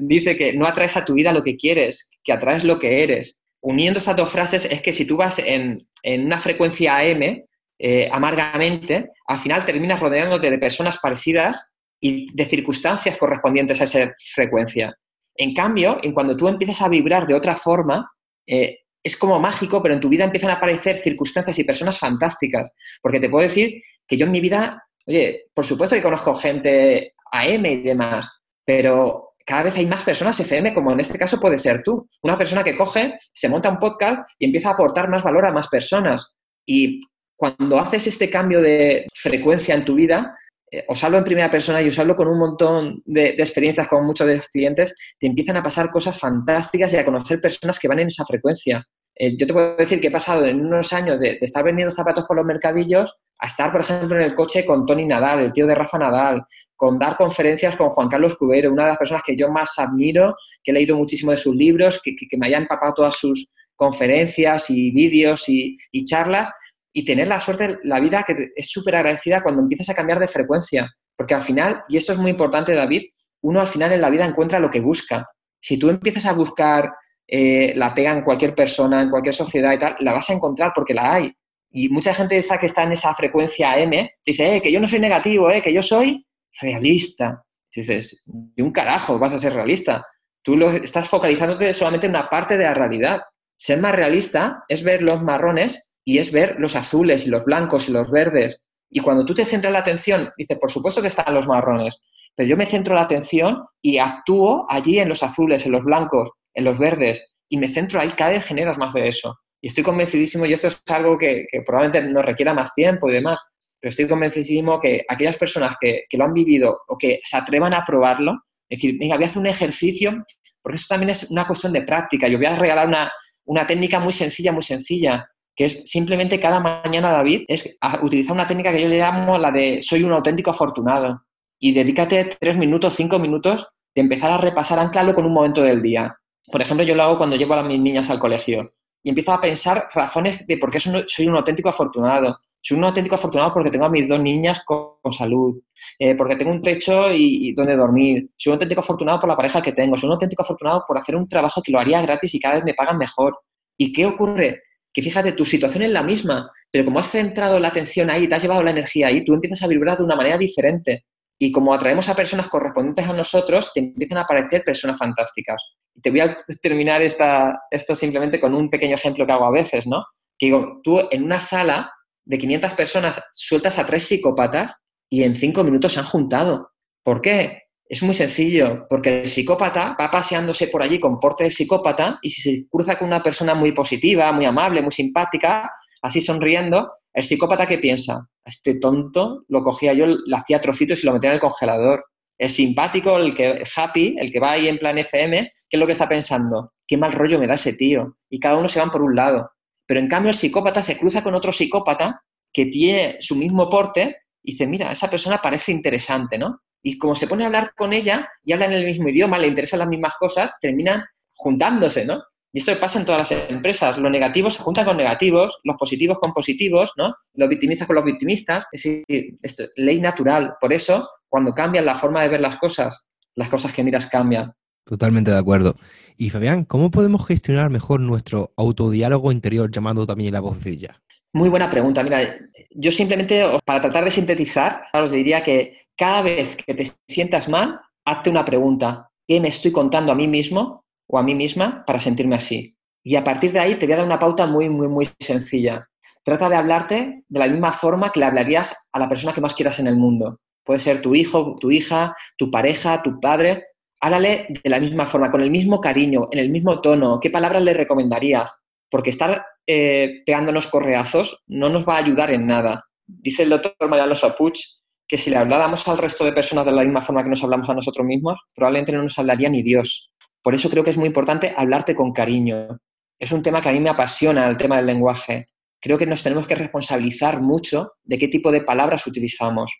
dice que no atraes a tu vida lo que quieres, que atraes lo que eres. Uniendo esas dos frases es que si tú vas en, una frecuencia AM, eh, amargamente, al final terminas rodeándote de personas parecidas y de circunstancias correspondientes a esa frecuencia. En cambio, en cuando tú empiezas a vibrar de otra forma, es como mágico, pero en tu vida empiezan a aparecer circunstancias y personas fantásticas. Porque te puedo decir que yo en mi vida Oye, por supuesto que conozco gente AM y demás, pero cada vez hay más personas FM, como en este caso puede ser tú. Una persona que coge, se monta un podcast y empieza a aportar más valor a más personas. Y cuando haces este cambio de frecuencia en tu vida, eh, os hablo en primera persona y os hablo con un montón de, experiencias con muchos de los clientes, te empiezan a pasar cosas fantásticas y a conocer personas que van en esa frecuencia. Eh, yo te puedo decir que he pasado en unos años de, estar vendiendo zapatos por los mercadillos a estar, por ejemplo, en el coche con Tony Nadal, el tío de Rafa Nadal, con dar conferencias con Juan Carlos Cubero, una de las personas que yo más admiro, que he leído muchísimo de sus libros, que, me hayan empapado todas sus conferencias y vídeos y, charlas, y tener la suerte, la vida que es súper agradecida cuando empiezas a cambiar de frecuencia. Porque al final, y esto es muy importante, David, uno al final en la vida encuentra lo que busca. Si tú empiezas a buscar eh, la pega en cualquier persona, en cualquier sociedad y tal, la vas a encontrar porque la hay. Y mucha gente esa que está en esa frecuencia M dice, eh, que yo no soy negativo, eh, que yo soy realista. dices, y un carajo vas a ser realista. Tú lo, estás focalizándote solamente en una parte de la realidad. Ser más realista es ver los marrones y es ver los azules y los blancos y los verdes. Y cuando tú te centras la atención, dices, por supuesto que están los marrones, pero yo me centro la atención y actúo allí en los azules, en los blancos, en los verdes, y me centro ahí, cada vez generas más de eso. Y estoy convencidísimo, y esto es algo que, probablemente nos requiera más tiempo y demás, pero estoy convencidísimo que aquellas personas que, lo han vivido o que se atrevan a probarlo, es decir, venga, voy a hacer un ejercicio, porque eso también es una cuestión de práctica. Yo voy a regalar una, una técnica muy sencilla, muy sencilla, que es simplemente cada mañana, David, es utilizar una técnica que yo le llamo la de soy un auténtico afortunado. Y dedícate tres minutos, cinco minutos de empezar a repasar, anclarlo con un momento del día. Por ejemplo, yo lo hago cuando llevo a mis niñas al colegio y empiezo a pensar razones de por qué soy un auténtico afortunado. Soy un auténtico afortunado porque tengo a mis dos niñas con, salud, eh, porque tengo un techo y, donde dormir. Soy un auténtico afortunado por la pareja que tengo. Soy un auténtico afortunado por hacer un trabajo que lo haría gratis y cada vez me pagan mejor. ¿Y qué ocurre? que fíjate, tu situación es la misma, pero como has centrado la atención ahí, te has llevado la energía ahí, tú empiezas a vibrar de una manera diferente. Y como atraemos a personas correspondientes a nosotros, te empiezan a aparecer personas fantásticas. Te voy a terminar esta, esto simplemente con un pequeño ejemplo que hago a veces, ¿no? Que digo, tú en una sala de 500 personas sueltas a tres psicópatas y en cinco minutos se han juntado. ¿Por qué? Es muy sencillo, porque el psicópata va paseándose por allí con porte de psicópata y si se cruza con una persona muy positiva, muy amable, muy simpática, así sonriendo, el psicópata ¿qué piensa? Este tonto lo cogía yo, le hacía trocitos y lo metía en el congelador. El simpático, el que happy, el que va ahí en plan FM, ¿qué es lo que está pensando? Qué mal rollo me da ese tío. Y cada uno se van por un lado. Pero en cambio el psicópata se cruza con otro psicópata que tiene su mismo porte y dice, mira, esa persona parece interesante, ¿no? Y como se pone a hablar con ella y hablan en el mismo idioma, le interesan las mismas cosas, terminan juntándose, ¿no? Y esto pasa en todas las empresas. Los negativos se juntan con negativos, los positivos con positivos, ¿no? Los victimistas con los victimistas. Es decir, es ley natural. Por eso, cuando cambian la forma de ver las cosas, las cosas que miras cambian. Totalmente de acuerdo. Y Fabián, ¿cómo podemos gestionar mejor nuestro autodiálogo interior llamado también la vocecilla? Muy buena pregunta. Mira, yo simplemente, para tratar de sintetizar, os diría que cada vez que te sientas mal, hazte una pregunta. ¿Qué me estoy contando a mí mismo o a mí misma para sentirme así? Y a partir de ahí te voy a dar una pauta muy, muy, muy sencilla. Trata de hablarte de la misma forma que le hablarías a la persona que más quieras en el mundo. Puede ser tu hijo, tu hija, tu pareja, tu padre. Háblale de la misma forma, con el mismo cariño, en el mismo tono. ¿Qué palabras le recomendarías? Porque estar eh, pegándonos correazos no nos va a ayudar en nada. Dice el doctor Mariano Sapuch que si le habláramos al resto de personas de la misma forma que nos hablamos a nosotros mismos, probablemente no nos hablaría ni Dios. Por eso creo que es muy importante hablarte con cariño. Es un tema que a mí me apasiona, el tema del lenguaje. Creo que nos tenemos que responsabilizar mucho de qué tipo de palabras utilizamos.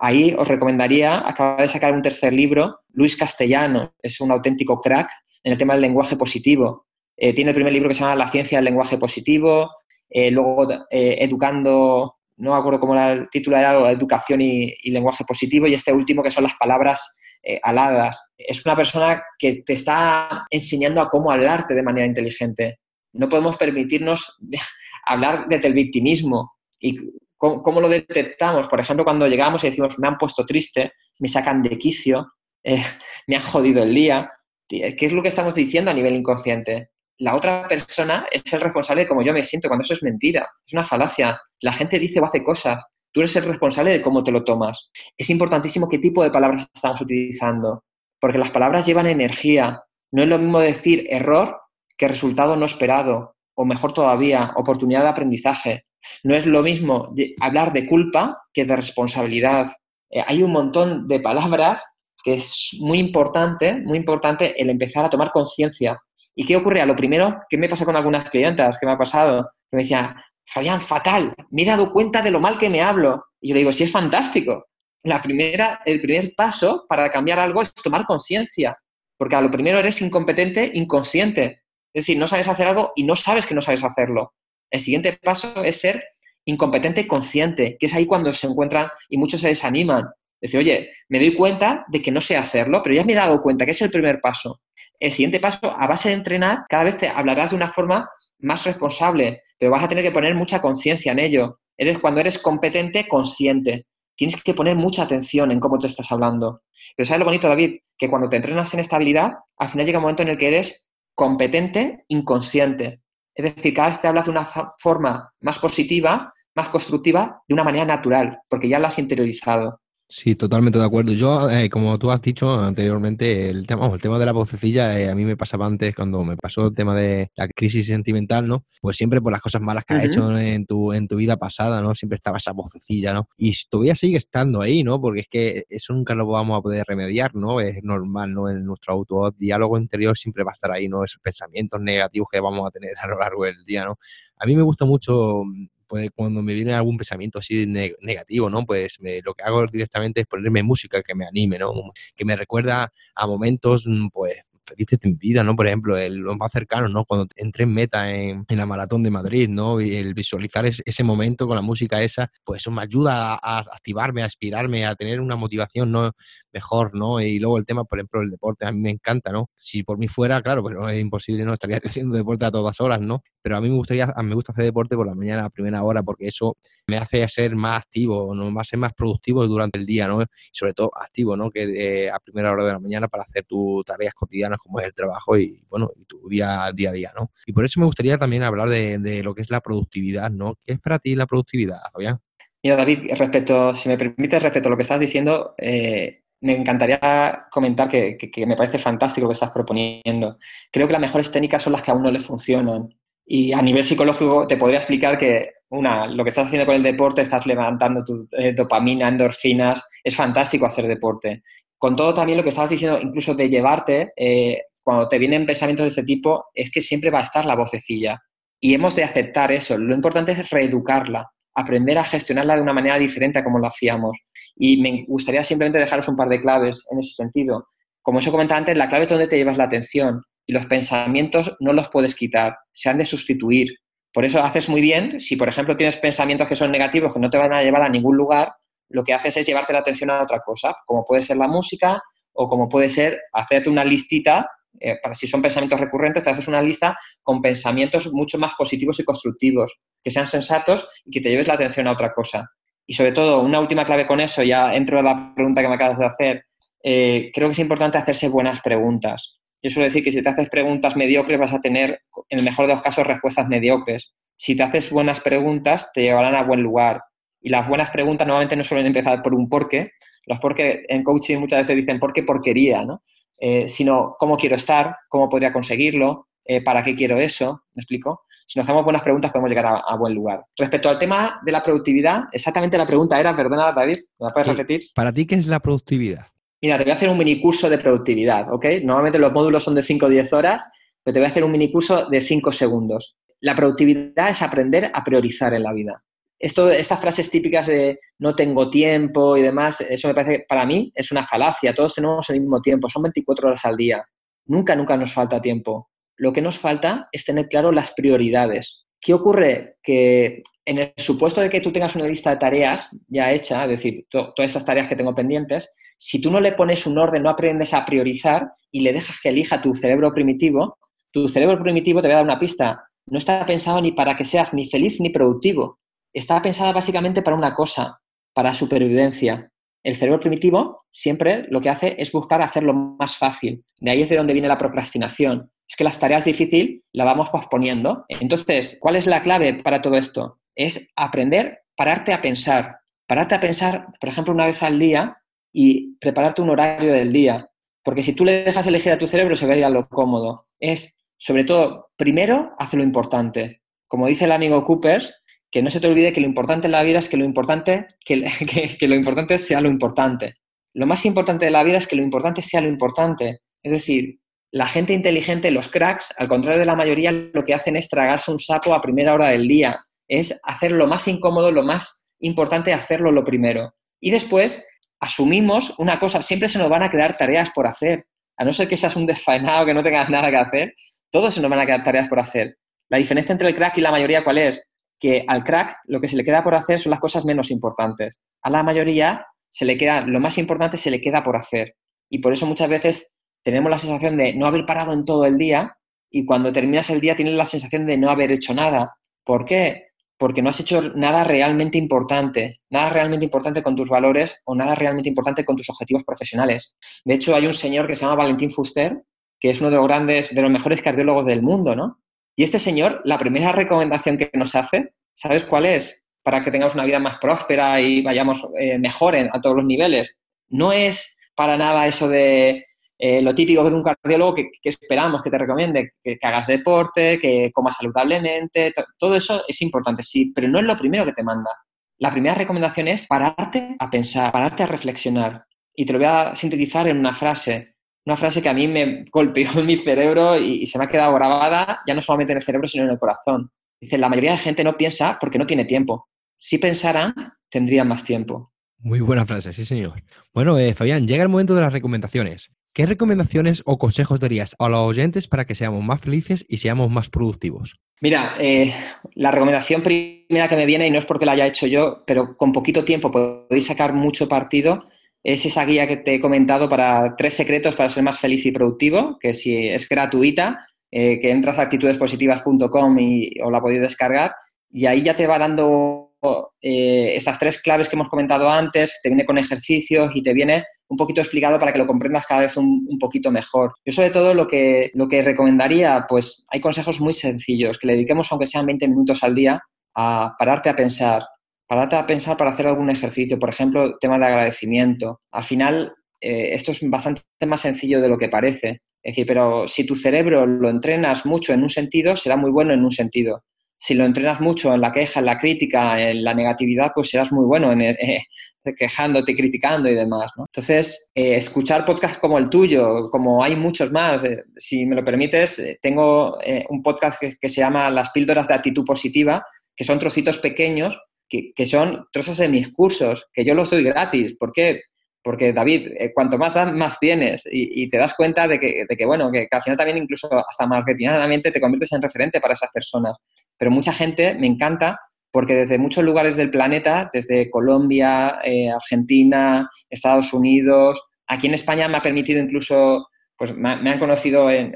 Ahí os recomendaría, acaba de sacar un tercer libro, Luis Castellano, es un auténtico crack en el tema del lenguaje positivo. Eh, tiene el primer libro que se llama La ciencia del lenguaje positivo, eh, luego eh, Educando, no me acuerdo cómo era el título, era Educación y, lenguaje positivo, y este último que son las palabras aladas. Es una persona que te está enseñando a cómo hablarte de manera inteligente. No podemos permitirnos hablar desde el victimismo. ¿Y cómo, lo detectamos? Por ejemplo, cuando llegamos y decimos, me han puesto triste, me sacan de quicio, me han jodido el día. ¿Qué es lo que estamos diciendo a nivel inconsciente? la otra persona es el responsable de cómo yo me siento, cuando eso es mentira, es una falacia. La gente dice o hace cosas, tú eres el responsable de cómo te lo tomas. Es importantísimo qué tipo de palabras estamos utilizando, porque las palabras llevan energía. No es lo mismo decir error que resultado no esperado, o mejor todavía, oportunidad de aprendizaje. No es lo mismo hablar de culpa que de responsabilidad. Eh, hay un montón de palabras que es muy importante, muy importante el empezar a tomar conciencia ¿Y qué ocurre? A lo primero, ¿qué me pasa con algunas clientas? ¿Qué me ha pasado? Me decía, Fabián, fatal, me he dado cuenta de lo mal que me hablo. Y yo le digo, sí, es fantástico. La primera, el primer paso para cambiar algo es tomar conciencia, porque a lo primero eres incompetente, inconsciente. Es decir, no sabes hacer algo y no sabes que no sabes hacerlo. El siguiente paso es ser incompetente consciente, que es ahí cuando se encuentran y muchos se desaniman. Decir, oye, me doy cuenta de que no sé hacerlo, pero ya me he dado cuenta que es el primer paso. El siguiente paso, a base de entrenar, cada vez te hablarás de una forma más responsable, pero vas a tener que poner mucha conciencia en ello. Eres cuando eres competente, consciente. Tienes que poner mucha atención en cómo te estás hablando. Pero ¿sabes lo bonito, David? Que cuando te entrenas en estabilidad, al final llega un momento en el que eres competente, inconsciente. Es decir, cada vez te hablas de una forma más positiva, más constructiva, de una manera natural, porque ya la has interiorizado. Sí, totalmente de acuerdo. Yo, eh, como tú has dicho anteriormente, el tema, el tema de la vocecilla, eh, a mí me pasaba antes cuando me pasó el tema de la crisis sentimental, ¿no? Pues siempre por las cosas malas que has hecho en tu, en tu vida pasada, ¿no? Siempre estaba esa vocecilla, ¿no? Y todavía sigue estando ahí, ¿no? Porque es que eso nunca lo vamos a poder remediar, ¿no? Es normal, ¿no? En nuestro auto diálogo interior siempre va a estar ahí, ¿no? Esos pensamientos negativos que vamos a tener a lo largo del día, ¿no? A mí me gusta mucho pues cuando me viene algún pensamiento así negativo, ¿no? Pues lo que hago directamente es ponerme música que me anime, ¿no? Que me recuerda a momentos, mm, pues, felices en vida, ¿no? Por ejemplo, los más cercanos, ¿no? Cuando entré en meta en, la maratón de Madrid, ¿no? Y el visualizar ese momento con la música esa, pues eso me ayuda a, activarme, a aspirarme, a tener una motivación, ¿no? Mejor, ¿no? Y luego el tema, por ejemplo, el deporte, a mí me encanta, ¿no? Si por mí fuera, claro, pero es imposible, ¿no? Estaría haciendo deporte a todas horas, ¿no? Pero a mí me gustaría, me gusta hacer deporte por la mañana, a primera hora, porque eso me hace ser más activo, ¿no? Más ser más productivo durante el día, ¿no? Sobre todo activo, ¿no? Que eh, a primera hora de la mañana para hacer tus tareas cotidianas como es el trabajo y, bueno, y tu día, día a día, ¿no? Y por eso me gustaría también hablar de, lo que es la productividad, ¿no? ¿Qué es para ti la productividad, Fabián? Mira, David, respecto, si me permites, respecto a lo que estás diciendo, eh, me encantaría comentar que, me parece fantástico lo que estás proponiendo. Creo que las mejores técnicas son las que aún no le funcionan. Y a nivel psicológico te podría explicar que, una, lo que estás haciendo con el deporte, estás levantando tu eh, dopamina, endorfinas, es fantástico hacer deporte. Con todo también lo que estabas diciendo, incluso de llevarte, eh, cuando te vienen pensamientos de este tipo, es que siempre va a estar la vocecilla. Y hemos de aceptar eso. Lo importante es reeducarla, aprender a gestionarla de una manera diferente a como lo hacíamos. Y me gustaría simplemente dejaros un par de claves en ese sentido. Como os he comentado antes, la clave es donde te llevas la atención y los pensamientos no los puedes quitar, se han de sustituir. Por eso haces muy bien, si por ejemplo tienes pensamientos que son negativos, que no te van a llevar a ningún lugar, lo que haces es llevarte la atención a otra cosa, como puede ser la música o como puede ser hacerte una listita, eh, para si son pensamientos recurrentes, te haces una lista con pensamientos mucho más positivos y constructivos, que sean sensatos y que te lleves la atención a otra cosa. Y sobre todo, una última clave con eso, ya entro a la pregunta que me acabas de hacer, eh, creo que es importante hacerse buenas preguntas. Yo suelo decir que si te haces preguntas mediocres vas a tener, en el mejor de los casos, respuestas mediocres. Si te haces buenas preguntas, te llevarán a buen lugar. Y las buenas preguntas normalmente no suelen empezar por un por qué. Los por qué en coaching muchas veces dicen por qué porquería, ¿no? Eh, sino cómo quiero estar, cómo podría conseguirlo, eh, para qué quiero eso, ¿me explico? Si nos hacemos buenas preguntas podemos llegar a, buen lugar. Respecto al tema de la productividad, exactamente la pregunta era, perdona David, ¿me la puedes repetir? Para ti, ¿qué es la productividad? Mira, te voy a hacer un mini curso de productividad, ¿ok? Normalmente los módulos son de 5 o 10 horas, pero te voy a hacer un mini curso de 5 segundos. La productividad es aprender a priorizar en la vida. Esto, estas frases típicas de no tengo tiempo y demás, eso me parece, para mí, es una falacia. Todos tenemos el mismo tiempo, son 24 horas al día. Nunca, nunca nos falta tiempo. Lo que nos falta es tener claro las prioridades. ¿Qué ocurre? Que en el supuesto de que tú tengas una lista de tareas ya hecha, es decir, todas estas tareas que tengo pendientes, si tú no le pones un orden, no aprendes a priorizar y le dejas que elija tu cerebro primitivo, tu cerebro primitivo te va a dar una pista. No está pensado ni para que seas ni feliz ni productivo. Está pensada básicamente para una cosa, para supervivencia. El cerebro primitivo siempre lo que hace es buscar hacerlo más fácil. De ahí es de donde viene la procrastinación. Es que las tareas difíciles las vamos posponiendo. Entonces, ¿cuál es la clave para todo esto? Es aprender, pararte a pensar. Pararte a pensar, por ejemplo, una vez al día y prepararte un horario del día. Porque si tú le dejas elegir a tu cerebro, se vería lo cómodo. Es, sobre todo, primero, haz lo importante. Como dice el amigo Cooper, que no se te olvide que lo importante en la vida es que lo importante, que, que, lo importante sea lo importante. Lo más importante de la vida es que lo importante sea lo importante. Es decir, la gente inteligente, los cracks, al contrario de la mayoría, lo que hacen es tragarse un sapo a primera hora del día. Es hacer lo más incómodo, lo más importante, hacerlo lo primero. Y después asumimos una cosa, siempre se nos van a quedar tareas por hacer. A no ser que seas un desfaenado, que no tengas nada que hacer, todos se nos van a quedar tareas por hacer. La diferencia entre el crack y la mayoría, ¿cuál es? Que al crack lo que se le queda por hacer son las cosas menos importantes. A la mayoría se le queda, lo más importante se le queda por hacer. Y por eso muchas veces tenemos la sensación de no haber parado en todo el día y cuando terminas el día tienes la sensación de no haber hecho nada. ¿Por qué? porque no has hecho nada realmente importante, nada realmente importante con tus valores o nada realmente importante con tus objetivos profesionales. De hecho, hay un señor que se llama Valentín Fuster, que es uno de los grandes, de los mejores cardiólogos del mundo, ¿no? Y este señor, la primera recomendación que nos hace, ¿sabes cuál es? Para que tengamos una vida más próspera y vayamos eh, mejor a todos los niveles. No es para nada eso de eh, lo típico de un cardiólogo que, esperamos que te recomiende, que, hagas deporte, que comas saludablemente, todo eso es importante, sí, pero no es lo primero que te manda. La primera recomendación es pararte a pensar, pararte a reflexionar. Y te lo voy a sintetizar en una frase, una frase que a mí me golpeó en mi cerebro y, y se me ha quedado grabada, ya no solamente en el cerebro, sino en el corazón. Dice, la mayoría de gente no piensa porque no tiene tiempo. Si pensaran, tendrían más tiempo. Muy buena frase, sí, señor. Bueno, eh, Fabián, llega el momento de las recomendaciones. ¿qué recomendaciones o consejos darías a los oyentes para que seamos más felices y seamos más productivos? Mira, eh, la recomendación primera que me viene, y no es porque la haya hecho yo, pero con poquito tiempo podéis sacar mucho partido, es esa guía que te he comentado para tres secretos para ser más feliz y productivo, que si es gratuita, eh, que entras a actitudespositivas.com y o la podéis descargar y ahí ya te va dando eh, estas tres claves que hemos comentado antes, te viene con ejercicios y te viene un poquito explicado para que lo comprendas cada vez un, poquito mejor. Yo sobre todo lo que, lo que recomendaría, pues hay consejos muy sencillos, que le dediquemos aunque sean 20 minutos al día a pararte a pensar, pararte a pensar para hacer algún ejercicio, por ejemplo, tema de agradecimiento. Al final, eh, esto es bastante más sencillo de lo que parece. Es decir, pero si tu cerebro lo entrenas mucho en un sentido, será muy bueno en un sentido si lo entrenas mucho en la queja, en la crítica, en la negatividad, pues serás muy bueno en, eh, quejándote, criticando y demás. Entonces, eh, escuchar podcasts como el tuyo, como hay muchos más, eh, si me lo permites, tengo un podcast que, se llama Las píldoras de actitud positiva, que son trocitos pequeños, que, son trozos de mis cursos, que yo los doy gratis. ¿Por qué? Porque, David, cuanto más das, más tienes y, te das cuenta de que, de que bueno, que, al final también incluso hasta marketingamente te conviertes en referente para esas personas pero mucha gente me encanta porque desde muchos lugares del planeta, desde Colombia, eh, Argentina, Estados Unidos, aquí en España me ha permitido incluso, pues me, han conocido en,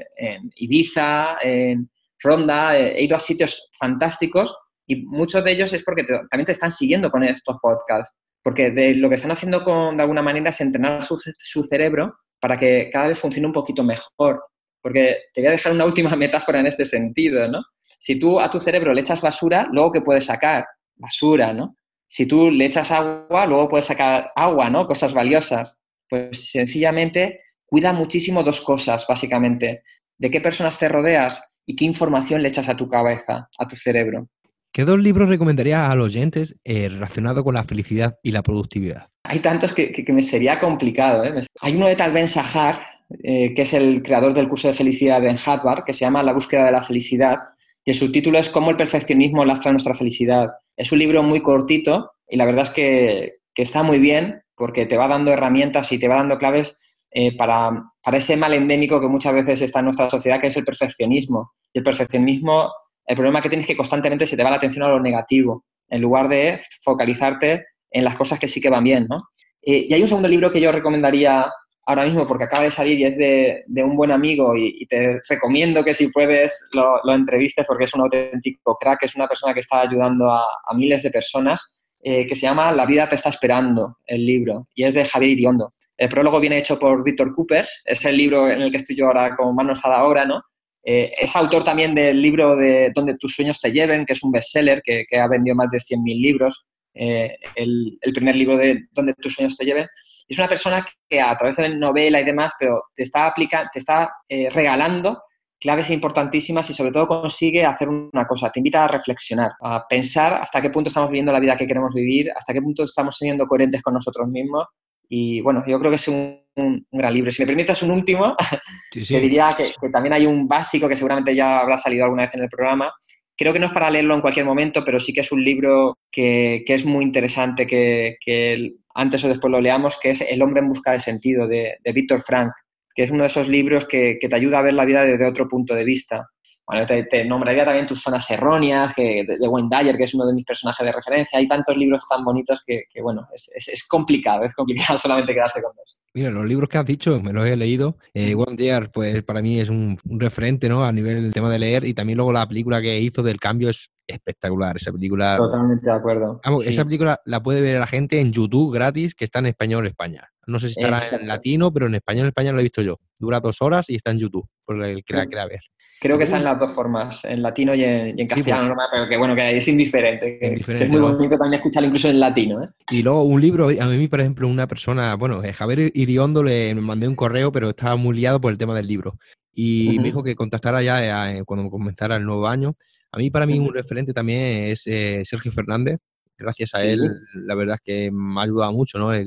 Ibiza, en Ronda, eh, he ido a sitios fantásticos y muchos de ellos es porque también te están siguiendo con estos podcasts, porque de, lo que están haciendo con, de alguna manera es entrenar su, su cerebro para que cada vez funcione un poquito mejor. Porque te voy a dejar una última metáfora en este sentido, ¿no? Si tú a tu cerebro le echas basura, luego ¿qué puedes sacar? Basura, ¿no? Si tú le echas agua, luego puedes sacar agua, ¿no? Cosas valiosas. Pues sencillamente cuida muchísimo dos cosas, básicamente. De qué personas te rodeas y qué información le echas a tu cabeza, a tu cerebro. ¿Qué dos libros recomendarías a los oyentes eh, relacionados con la felicidad y la productividad? Hay tantos que, me sería complicado. ¿eh? Hay uno de Tal Ben Sahar, eh, que es el creador del curso de felicidad en Harvard, que se llama La búsqueda de la felicidad, y el subtítulo es Cómo el perfeccionismo lastra nuestra felicidad. Es un libro muy cortito y la verdad es que, está muy bien porque te va dando herramientas y te va dando claves eh, para, ese mal endémico que muchas veces está en nuestra sociedad, que es el perfeccionismo. Y el perfeccionismo, el problema que tienes es que constantemente se te va la atención a lo negativo, en lugar de focalizarte en las cosas que sí que van bien, ¿no? Eh, y hay un segundo libro que yo recomendaría ahora mismo porque acaba de salir y es de, un buen amigo y, te recomiendo que si puedes lo, entrevistes porque es un auténtico crack, es una persona que está ayudando a, miles de personas, eh, que se llama La vida te está esperando, el libro, y es de Javier Iriondo. El prólogo viene hecho por Víctor Cooper, es el libro en el que estoy yo ahora con manos a la obra, ¿no? Eh, es autor también del libro de Donde tus sueños te lleven, que es un bestseller que, que ha vendido más de 100.000 libros, eh, el, primer libro de Donde tus sueños te lleven. Es una persona que a través de novela y demás, pero te está, aplicando, te está eh, regalando claves importantísimas y sobre todo consigue hacer una cosa, te invita a reflexionar, a pensar hasta qué punto estamos viviendo la vida que queremos vivir, hasta qué punto estamos siendo coherentes con nosotros mismos. Y bueno, yo creo que es un, gran libro. Si me permites un último, te diría que, también hay un básico que seguramente ya habrá salido alguna vez en el programa, Creo que no es para leerlo en cualquier momento, pero sí que es un libro que, es muy interesante que, antes o después lo leamos, que es El hombre en busca de sentido, de, de Víctor Frank, que es uno de esos libros que, te ayuda a ver la vida desde otro punto de vista. Bueno, te, nombraría también tus zonas erróneas, que, de, Wayne Dyer, que es uno de mis personajes de referencia. Hay tantos libros tan bonitos que, bueno, es, es, complicado, es complicado solamente quedarse con dos. Mira, los libros que has dicho, me los he leído. Eh, Wayne Dyer, pues para mí es un, referente, ¿no? A nivel del tema de leer y también luego la película que hizo del cambio es espectacular. Esa película. Totalmente de acuerdo. Esa película la puede ver la gente en YouTube gratis, que está en español en España. No sé si estará en latino, pero en español en España lo he visto yo. Dura dos horas y está en YouTube, por el que la quiera ver. Creo que está en las dos formas, en latino y en, castellano, pero que bueno, que es indiferente. es muy bonito también escucharlo incluso en latino. ¿eh? Y luego un libro, a mí, por ejemplo, una persona, bueno, eh, Javier Iriondo le mandé un correo, pero estaba muy liado por el tema del libro. Y me dijo que contactara ya eh, cuando comenzara el nuevo año. A mí, para mí, un referente también es Sergio Fernández. Gracias a él, la verdad es que me ha ayudado mucho, ¿no? he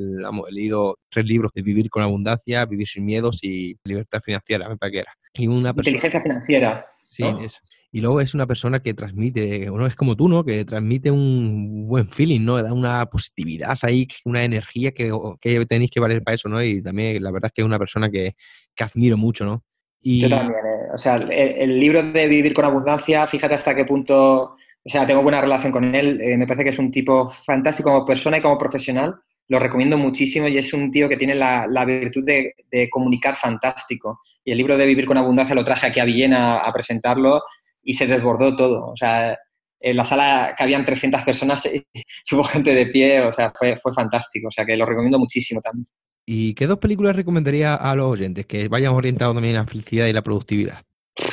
leído tres libros de Vivir con Abundancia, Vivir sin Miedos y Libertad Financiera, me parece que era. Y una Inteligencia financiera. Sí, Y luego es una persona que transmite, uno es como tú, ¿no? Que transmite un buen feeling, ¿no? Da una positividad ahí, una energía que, que tenéis que valer para eso, ¿no? Y también la verdad es que es una persona que, que admiro mucho, ¿no? Y... Yo también, ¿eh? o sea, el, libro de Vivir con Abundancia, fíjate hasta qué punto, o sea, tengo buena relación con él, eh, me parece que es un tipo fantástico como persona y como profesional, lo recomiendo muchísimo y es un tío que tiene la, la virtud de, de, comunicar fantástico. Y el libro de Vivir con Abundancia lo traje aquí a Villena a presentarlo y se desbordó todo. O sea, en la sala que habían 300 personas, hubo gente de pie, o sea, fue, fue fantástico. O sea, que lo recomiendo muchísimo también. ¿Y qué dos películas recomendaría a los oyentes que vayan orientados también a la felicidad y la productividad?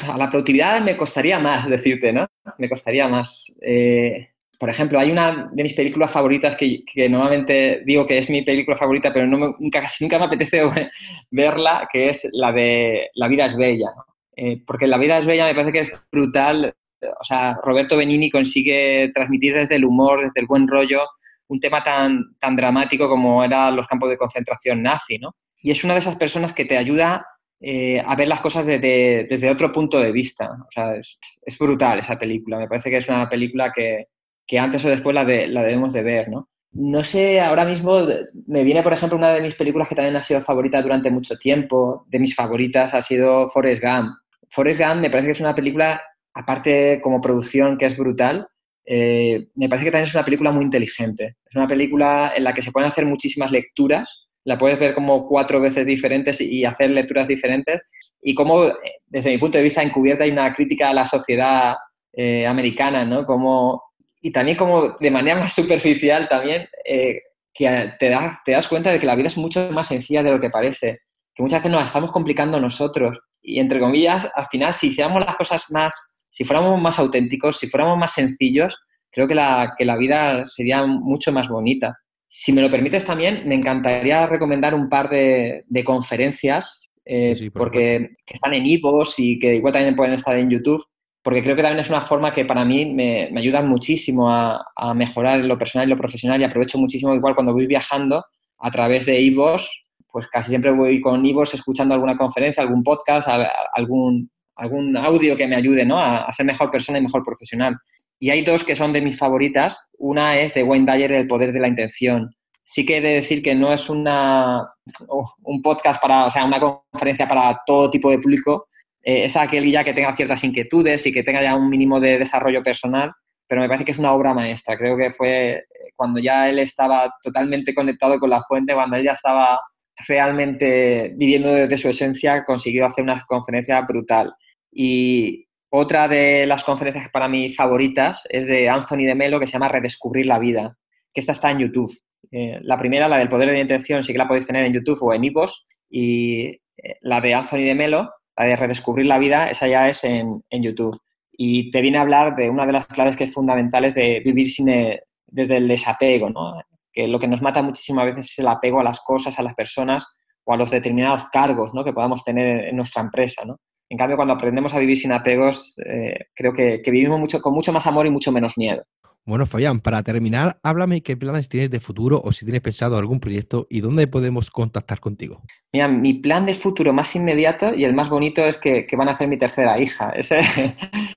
A la productividad me costaría más decirte, ¿no? Me costaría más. Eh, por ejemplo, hay una de mis películas favoritas que, que, normalmente digo que es mi película favorita, pero no me, nunca, casi nunca me apetece verla, que es la de La vida es bella. ¿no? Eh, porque La vida es bella me parece que es brutal. O sea, Roberto Benini consigue transmitir desde el humor, desde el buen rollo, un tema tan, tan dramático como eran los campos de concentración nazi, ¿no? Y es una de esas personas que te ayuda eh, a ver las cosas desde, desde, otro punto de vista. O sea, es, brutal esa película. Me parece que es una película que, que antes o después la, la debemos de ver, ¿no? No sé, ahora mismo me viene, por ejemplo, una de mis películas que también ha sido favorita durante mucho tiempo, de mis favoritas, ha sido Forrest Gump. Forrest Gump me parece que es una película, aparte como producción, que es brutal, eh, me parece que también es una película muy inteligente. Es una película en la que se pueden hacer muchísimas lecturas, la puedes ver como cuatro veces diferentes y hacer lecturas diferentes, y como, desde mi punto de vista, encubierta hay una crítica a la sociedad eh, americana, ¿no? Como, y también como de manera más superficial también, eh, que te, das te das cuenta de que la vida es mucho más sencilla de lo que parece, que muchas veces nos la estamos complicando nosotros y entre comillas, al final, si hiciéramos las cosas más, si fuéramos más auténticos, si fuéramos más sencillos, creo que la, que la vida sería mucho más bonita. Si me lo permites también, me encantaría recomendar un par de, de conferencias, eh, por porque que están en iVoox y que igual también pueden estar en YouTube, porque creo que también es una forma que para mí me, me ayuda muchísimo a, a, mejorar lo personal y lo profesional y aprovecho muchísimo igual cuando voy viajando a través de iVoox pues casi siempre voy con Ivos escuchando alguna conferencia, algún podcast, algún, algún audio que me ayude ¿no? a, ser mejor persona y mejor profesional. Y hay dos que son de mis favoritas. Una es de Wayne Dyer, El poder de la intención. Sí que he de decir que no es una, un podcast para, o sea, una conferencia para todo tipo de público. Eh, es aquel ya que tenga ciertas inquietudes y que tenga ya un mínimo de desarrollo personal, pero me parece que es una obra maestra. Creo que fue eh, cuando ya él estaba totalmente conectado con la fuente, cuando él ya estaba realmente viviendo desde su esencia, consiguió hacer una conferencia brutal. Y otra de las conferencias para mí favoritas es de Anthony de Melo, que se llama Redescubrir la vida, que esta está en YouTube. Eh, la primera, la del poder de la intención, sí que la podéis tener en YouTube o en iVoox, y eh, la de Anthony de Melo, la de Redescubrir la vida, esa ya es en, en, YouTube. Y te viene a hablar de una de las claves que es fundamentales de vivir sin desde el desapego, ¿no? que lo que nos mata muchísimas veces es el apego a las cosas, a las personas o a los determinados cargos ¿no? que podamos tener en nuestra empresa. ¿no? En cambio, cuando aprendemos a vivir sin apegos, eh, creo que, que, vivimos mucho, con mucho más amor y mucho menos miedo. Bueno, Fabián, para terminar, háblame qué planes tienes de futuro o si tienes pensado algún proyecto y dónde podemos contactar contigo. Mira, mi plan de futuro más inmediato y el más bonito es que, que van a hacer mi tercera hija. Ese,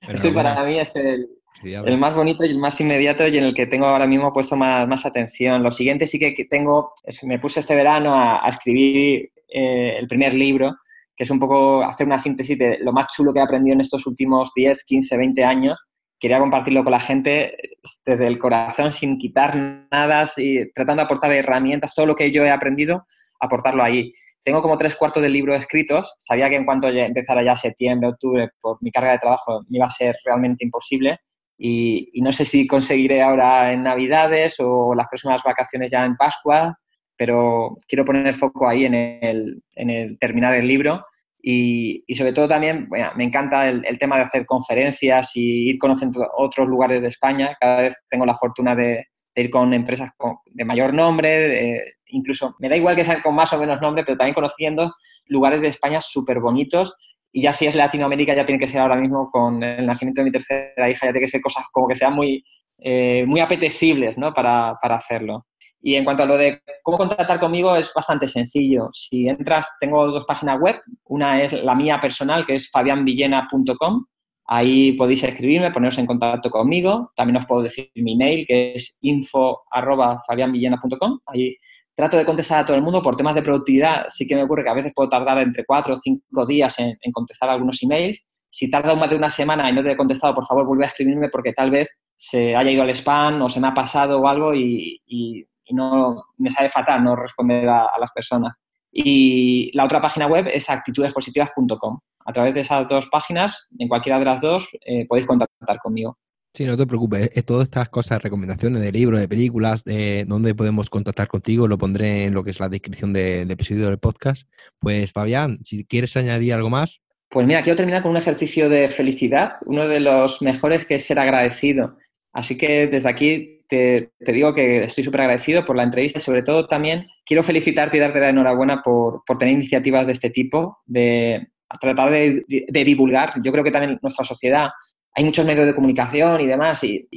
ese para mí es el, el más bonito y el más inmediato y en el que tengo ahora mismo puesto más, más atención. Lo siguiente sí que tengo, me puse este verano a, a escribir eh, el primer libro, que es un poco hacer una síntesis de lo más chulo que he aprendido en estos últimos 10, 15, 20 años. Quería compartirlo con la gente desde el corazón, sin quitar nada, y tratando de aportar herramientas, todo lo que yo he aprendido, aportarlo ahí. Tengo como tres cuartos del libro escritos. Sabía que en cuanto empezara ya septiembre, octubre, por mi carga de trabajo, me iba a ser realmente imposible y, no sé si conseguiré ahora en Navidades o las próximas vacaciones ya en Pascua, pero quiero poner foco ahí en el, en el terminar el libro. Y, y, sobre todo también bueno, me encanta el, el, tema de hacer conferencias y ir conociendo otros lugares de España. Cada vez tengo la fortuna de, de ir con empresas con, de mayor nombre, de, incluso me da igual que sean con más o menos nombre, pero también conociendo lugares de España súper bonitos y ya si es Latinoamérica, ya tiene que ser ahora mismo con el nacimiento de mi tercera hija, ya tiene que ser cosas como que sean muy, eh, muy apetecibles ¿no? para, para, hacerlo. Y en cuanto a lo de cómo contactar conmigo, es bastante sencillo. Si entras, tengo dos páginas web. Una es la mía personal, que es fabianvillena.com, Ahí podéis escribirme, poneros en contacto conmigo. También os puedo decir mi email, que es info.fabianvillena.com. Ahí trato de contestar a todo el mundo. Por temas de productividad, sí que me ocurre que a veces puedo tardar entre cuatro o cinco días en, contestar algunos emails. Si tarda más de una semana y no te he contestado, por favor, vuelve a escribirme porque tal vez se haya ido al spam o se me ha pasado o algo y, no me sale fatal no responder a las personas. Y la otra página web es actitudespositivas.com. A través de esas dos páginas, en cualquiera de las dos, eh, podéis contactar conmigo. Sí, no te preocupes. Es, todas estas cosas, recomendaciones de libros, de películas, de dónde podemos contactar contigo, lo pondré en lo que es la descripción del episodio del podcast. Pues Fabián, si quieres añadir algo más. Pues mira, quiero terminar con un ejercicio de felicidad. Uno de los mejores que es ser agradecido. Así que desde aquí te, digo que estoy súper agradecido por la entrevista y sobre todo también quiero felicitarte y darte la enhorabuena por, tener iniciativas de este tipo, de tratar de, divulgar. Yo creo que también nuestra sociedad hay muchos medios de comunicación y demás y,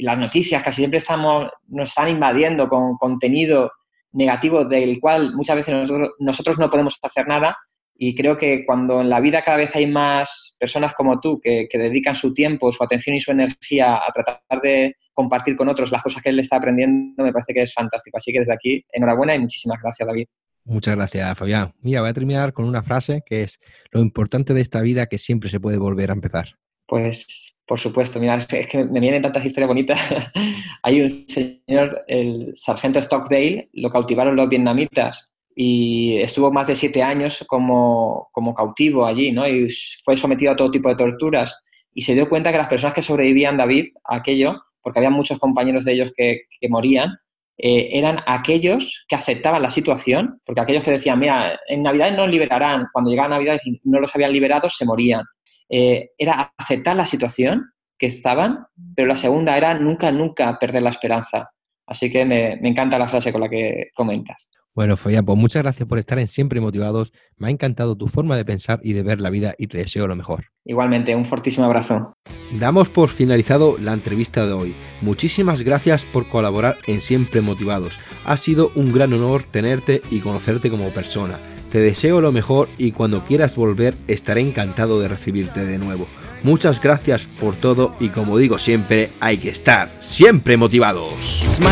las noticias casi siempre estamos, nos están invadiendo con contenido negativo del cual muchas veces nosotros, nosotros no podemos hacer nada y creo que cuando en la vida cada vez hay más personas como tú que, dedican su tiempo, su atención y su energía a tratar de compartir con otros las cosas que él está aprendiendo, me parece que es fantástico. Así que desde aquí, enhorabuena y muchísimas gracias, David. Muchas gracias, Fabián. Mira, voy a terminar con una frase que es lo importante de esta vida que siempre se puede volver a empezar. Pues, por supuesto, mira, es que, me vienen tantas historias bonitas. hay un señor, el sargento Stockdale, lo cautivaron los vietnamitas y estuvo más de siete años como, cautivo allí, ¿no? Y fue sometido a todo tipo de torturas y se dio cuenta que las personas que sobrevivían, David, a aquello, porque había muchos compañeros de ellos que, morían, eh, eran aquellos que aceptaban la situación, porque aquellos que decían, mira, en Navidad no liberarán, cuando llegaba Navidad y no los habían liberado, se morían. Eh, era aceptar la situación que estaban, pero la segunda era nunca, nunca perder la esperanza. Así que me encanta la frase con la que comentas. Bueno, Fabián, pues muchas gracias por estar en Siempre Motivados. Me ha encantado tu forma de pensar y de ver la vida y te deseo lo mejor. Igualmente, un fortísimo abrazo. Damos por finalizado la entrevista de hoy. Muchísimas gracias por colaborar en Siempre Motivados. Ha sido un gran honor tenerte y conocerte como persona. Te deseo lo mejor y cuando quieras volver estaré encantado de recibirte de nuevo. Muchas gracias por todo y como digo siempre, hay que estar siempre motivados. Smile,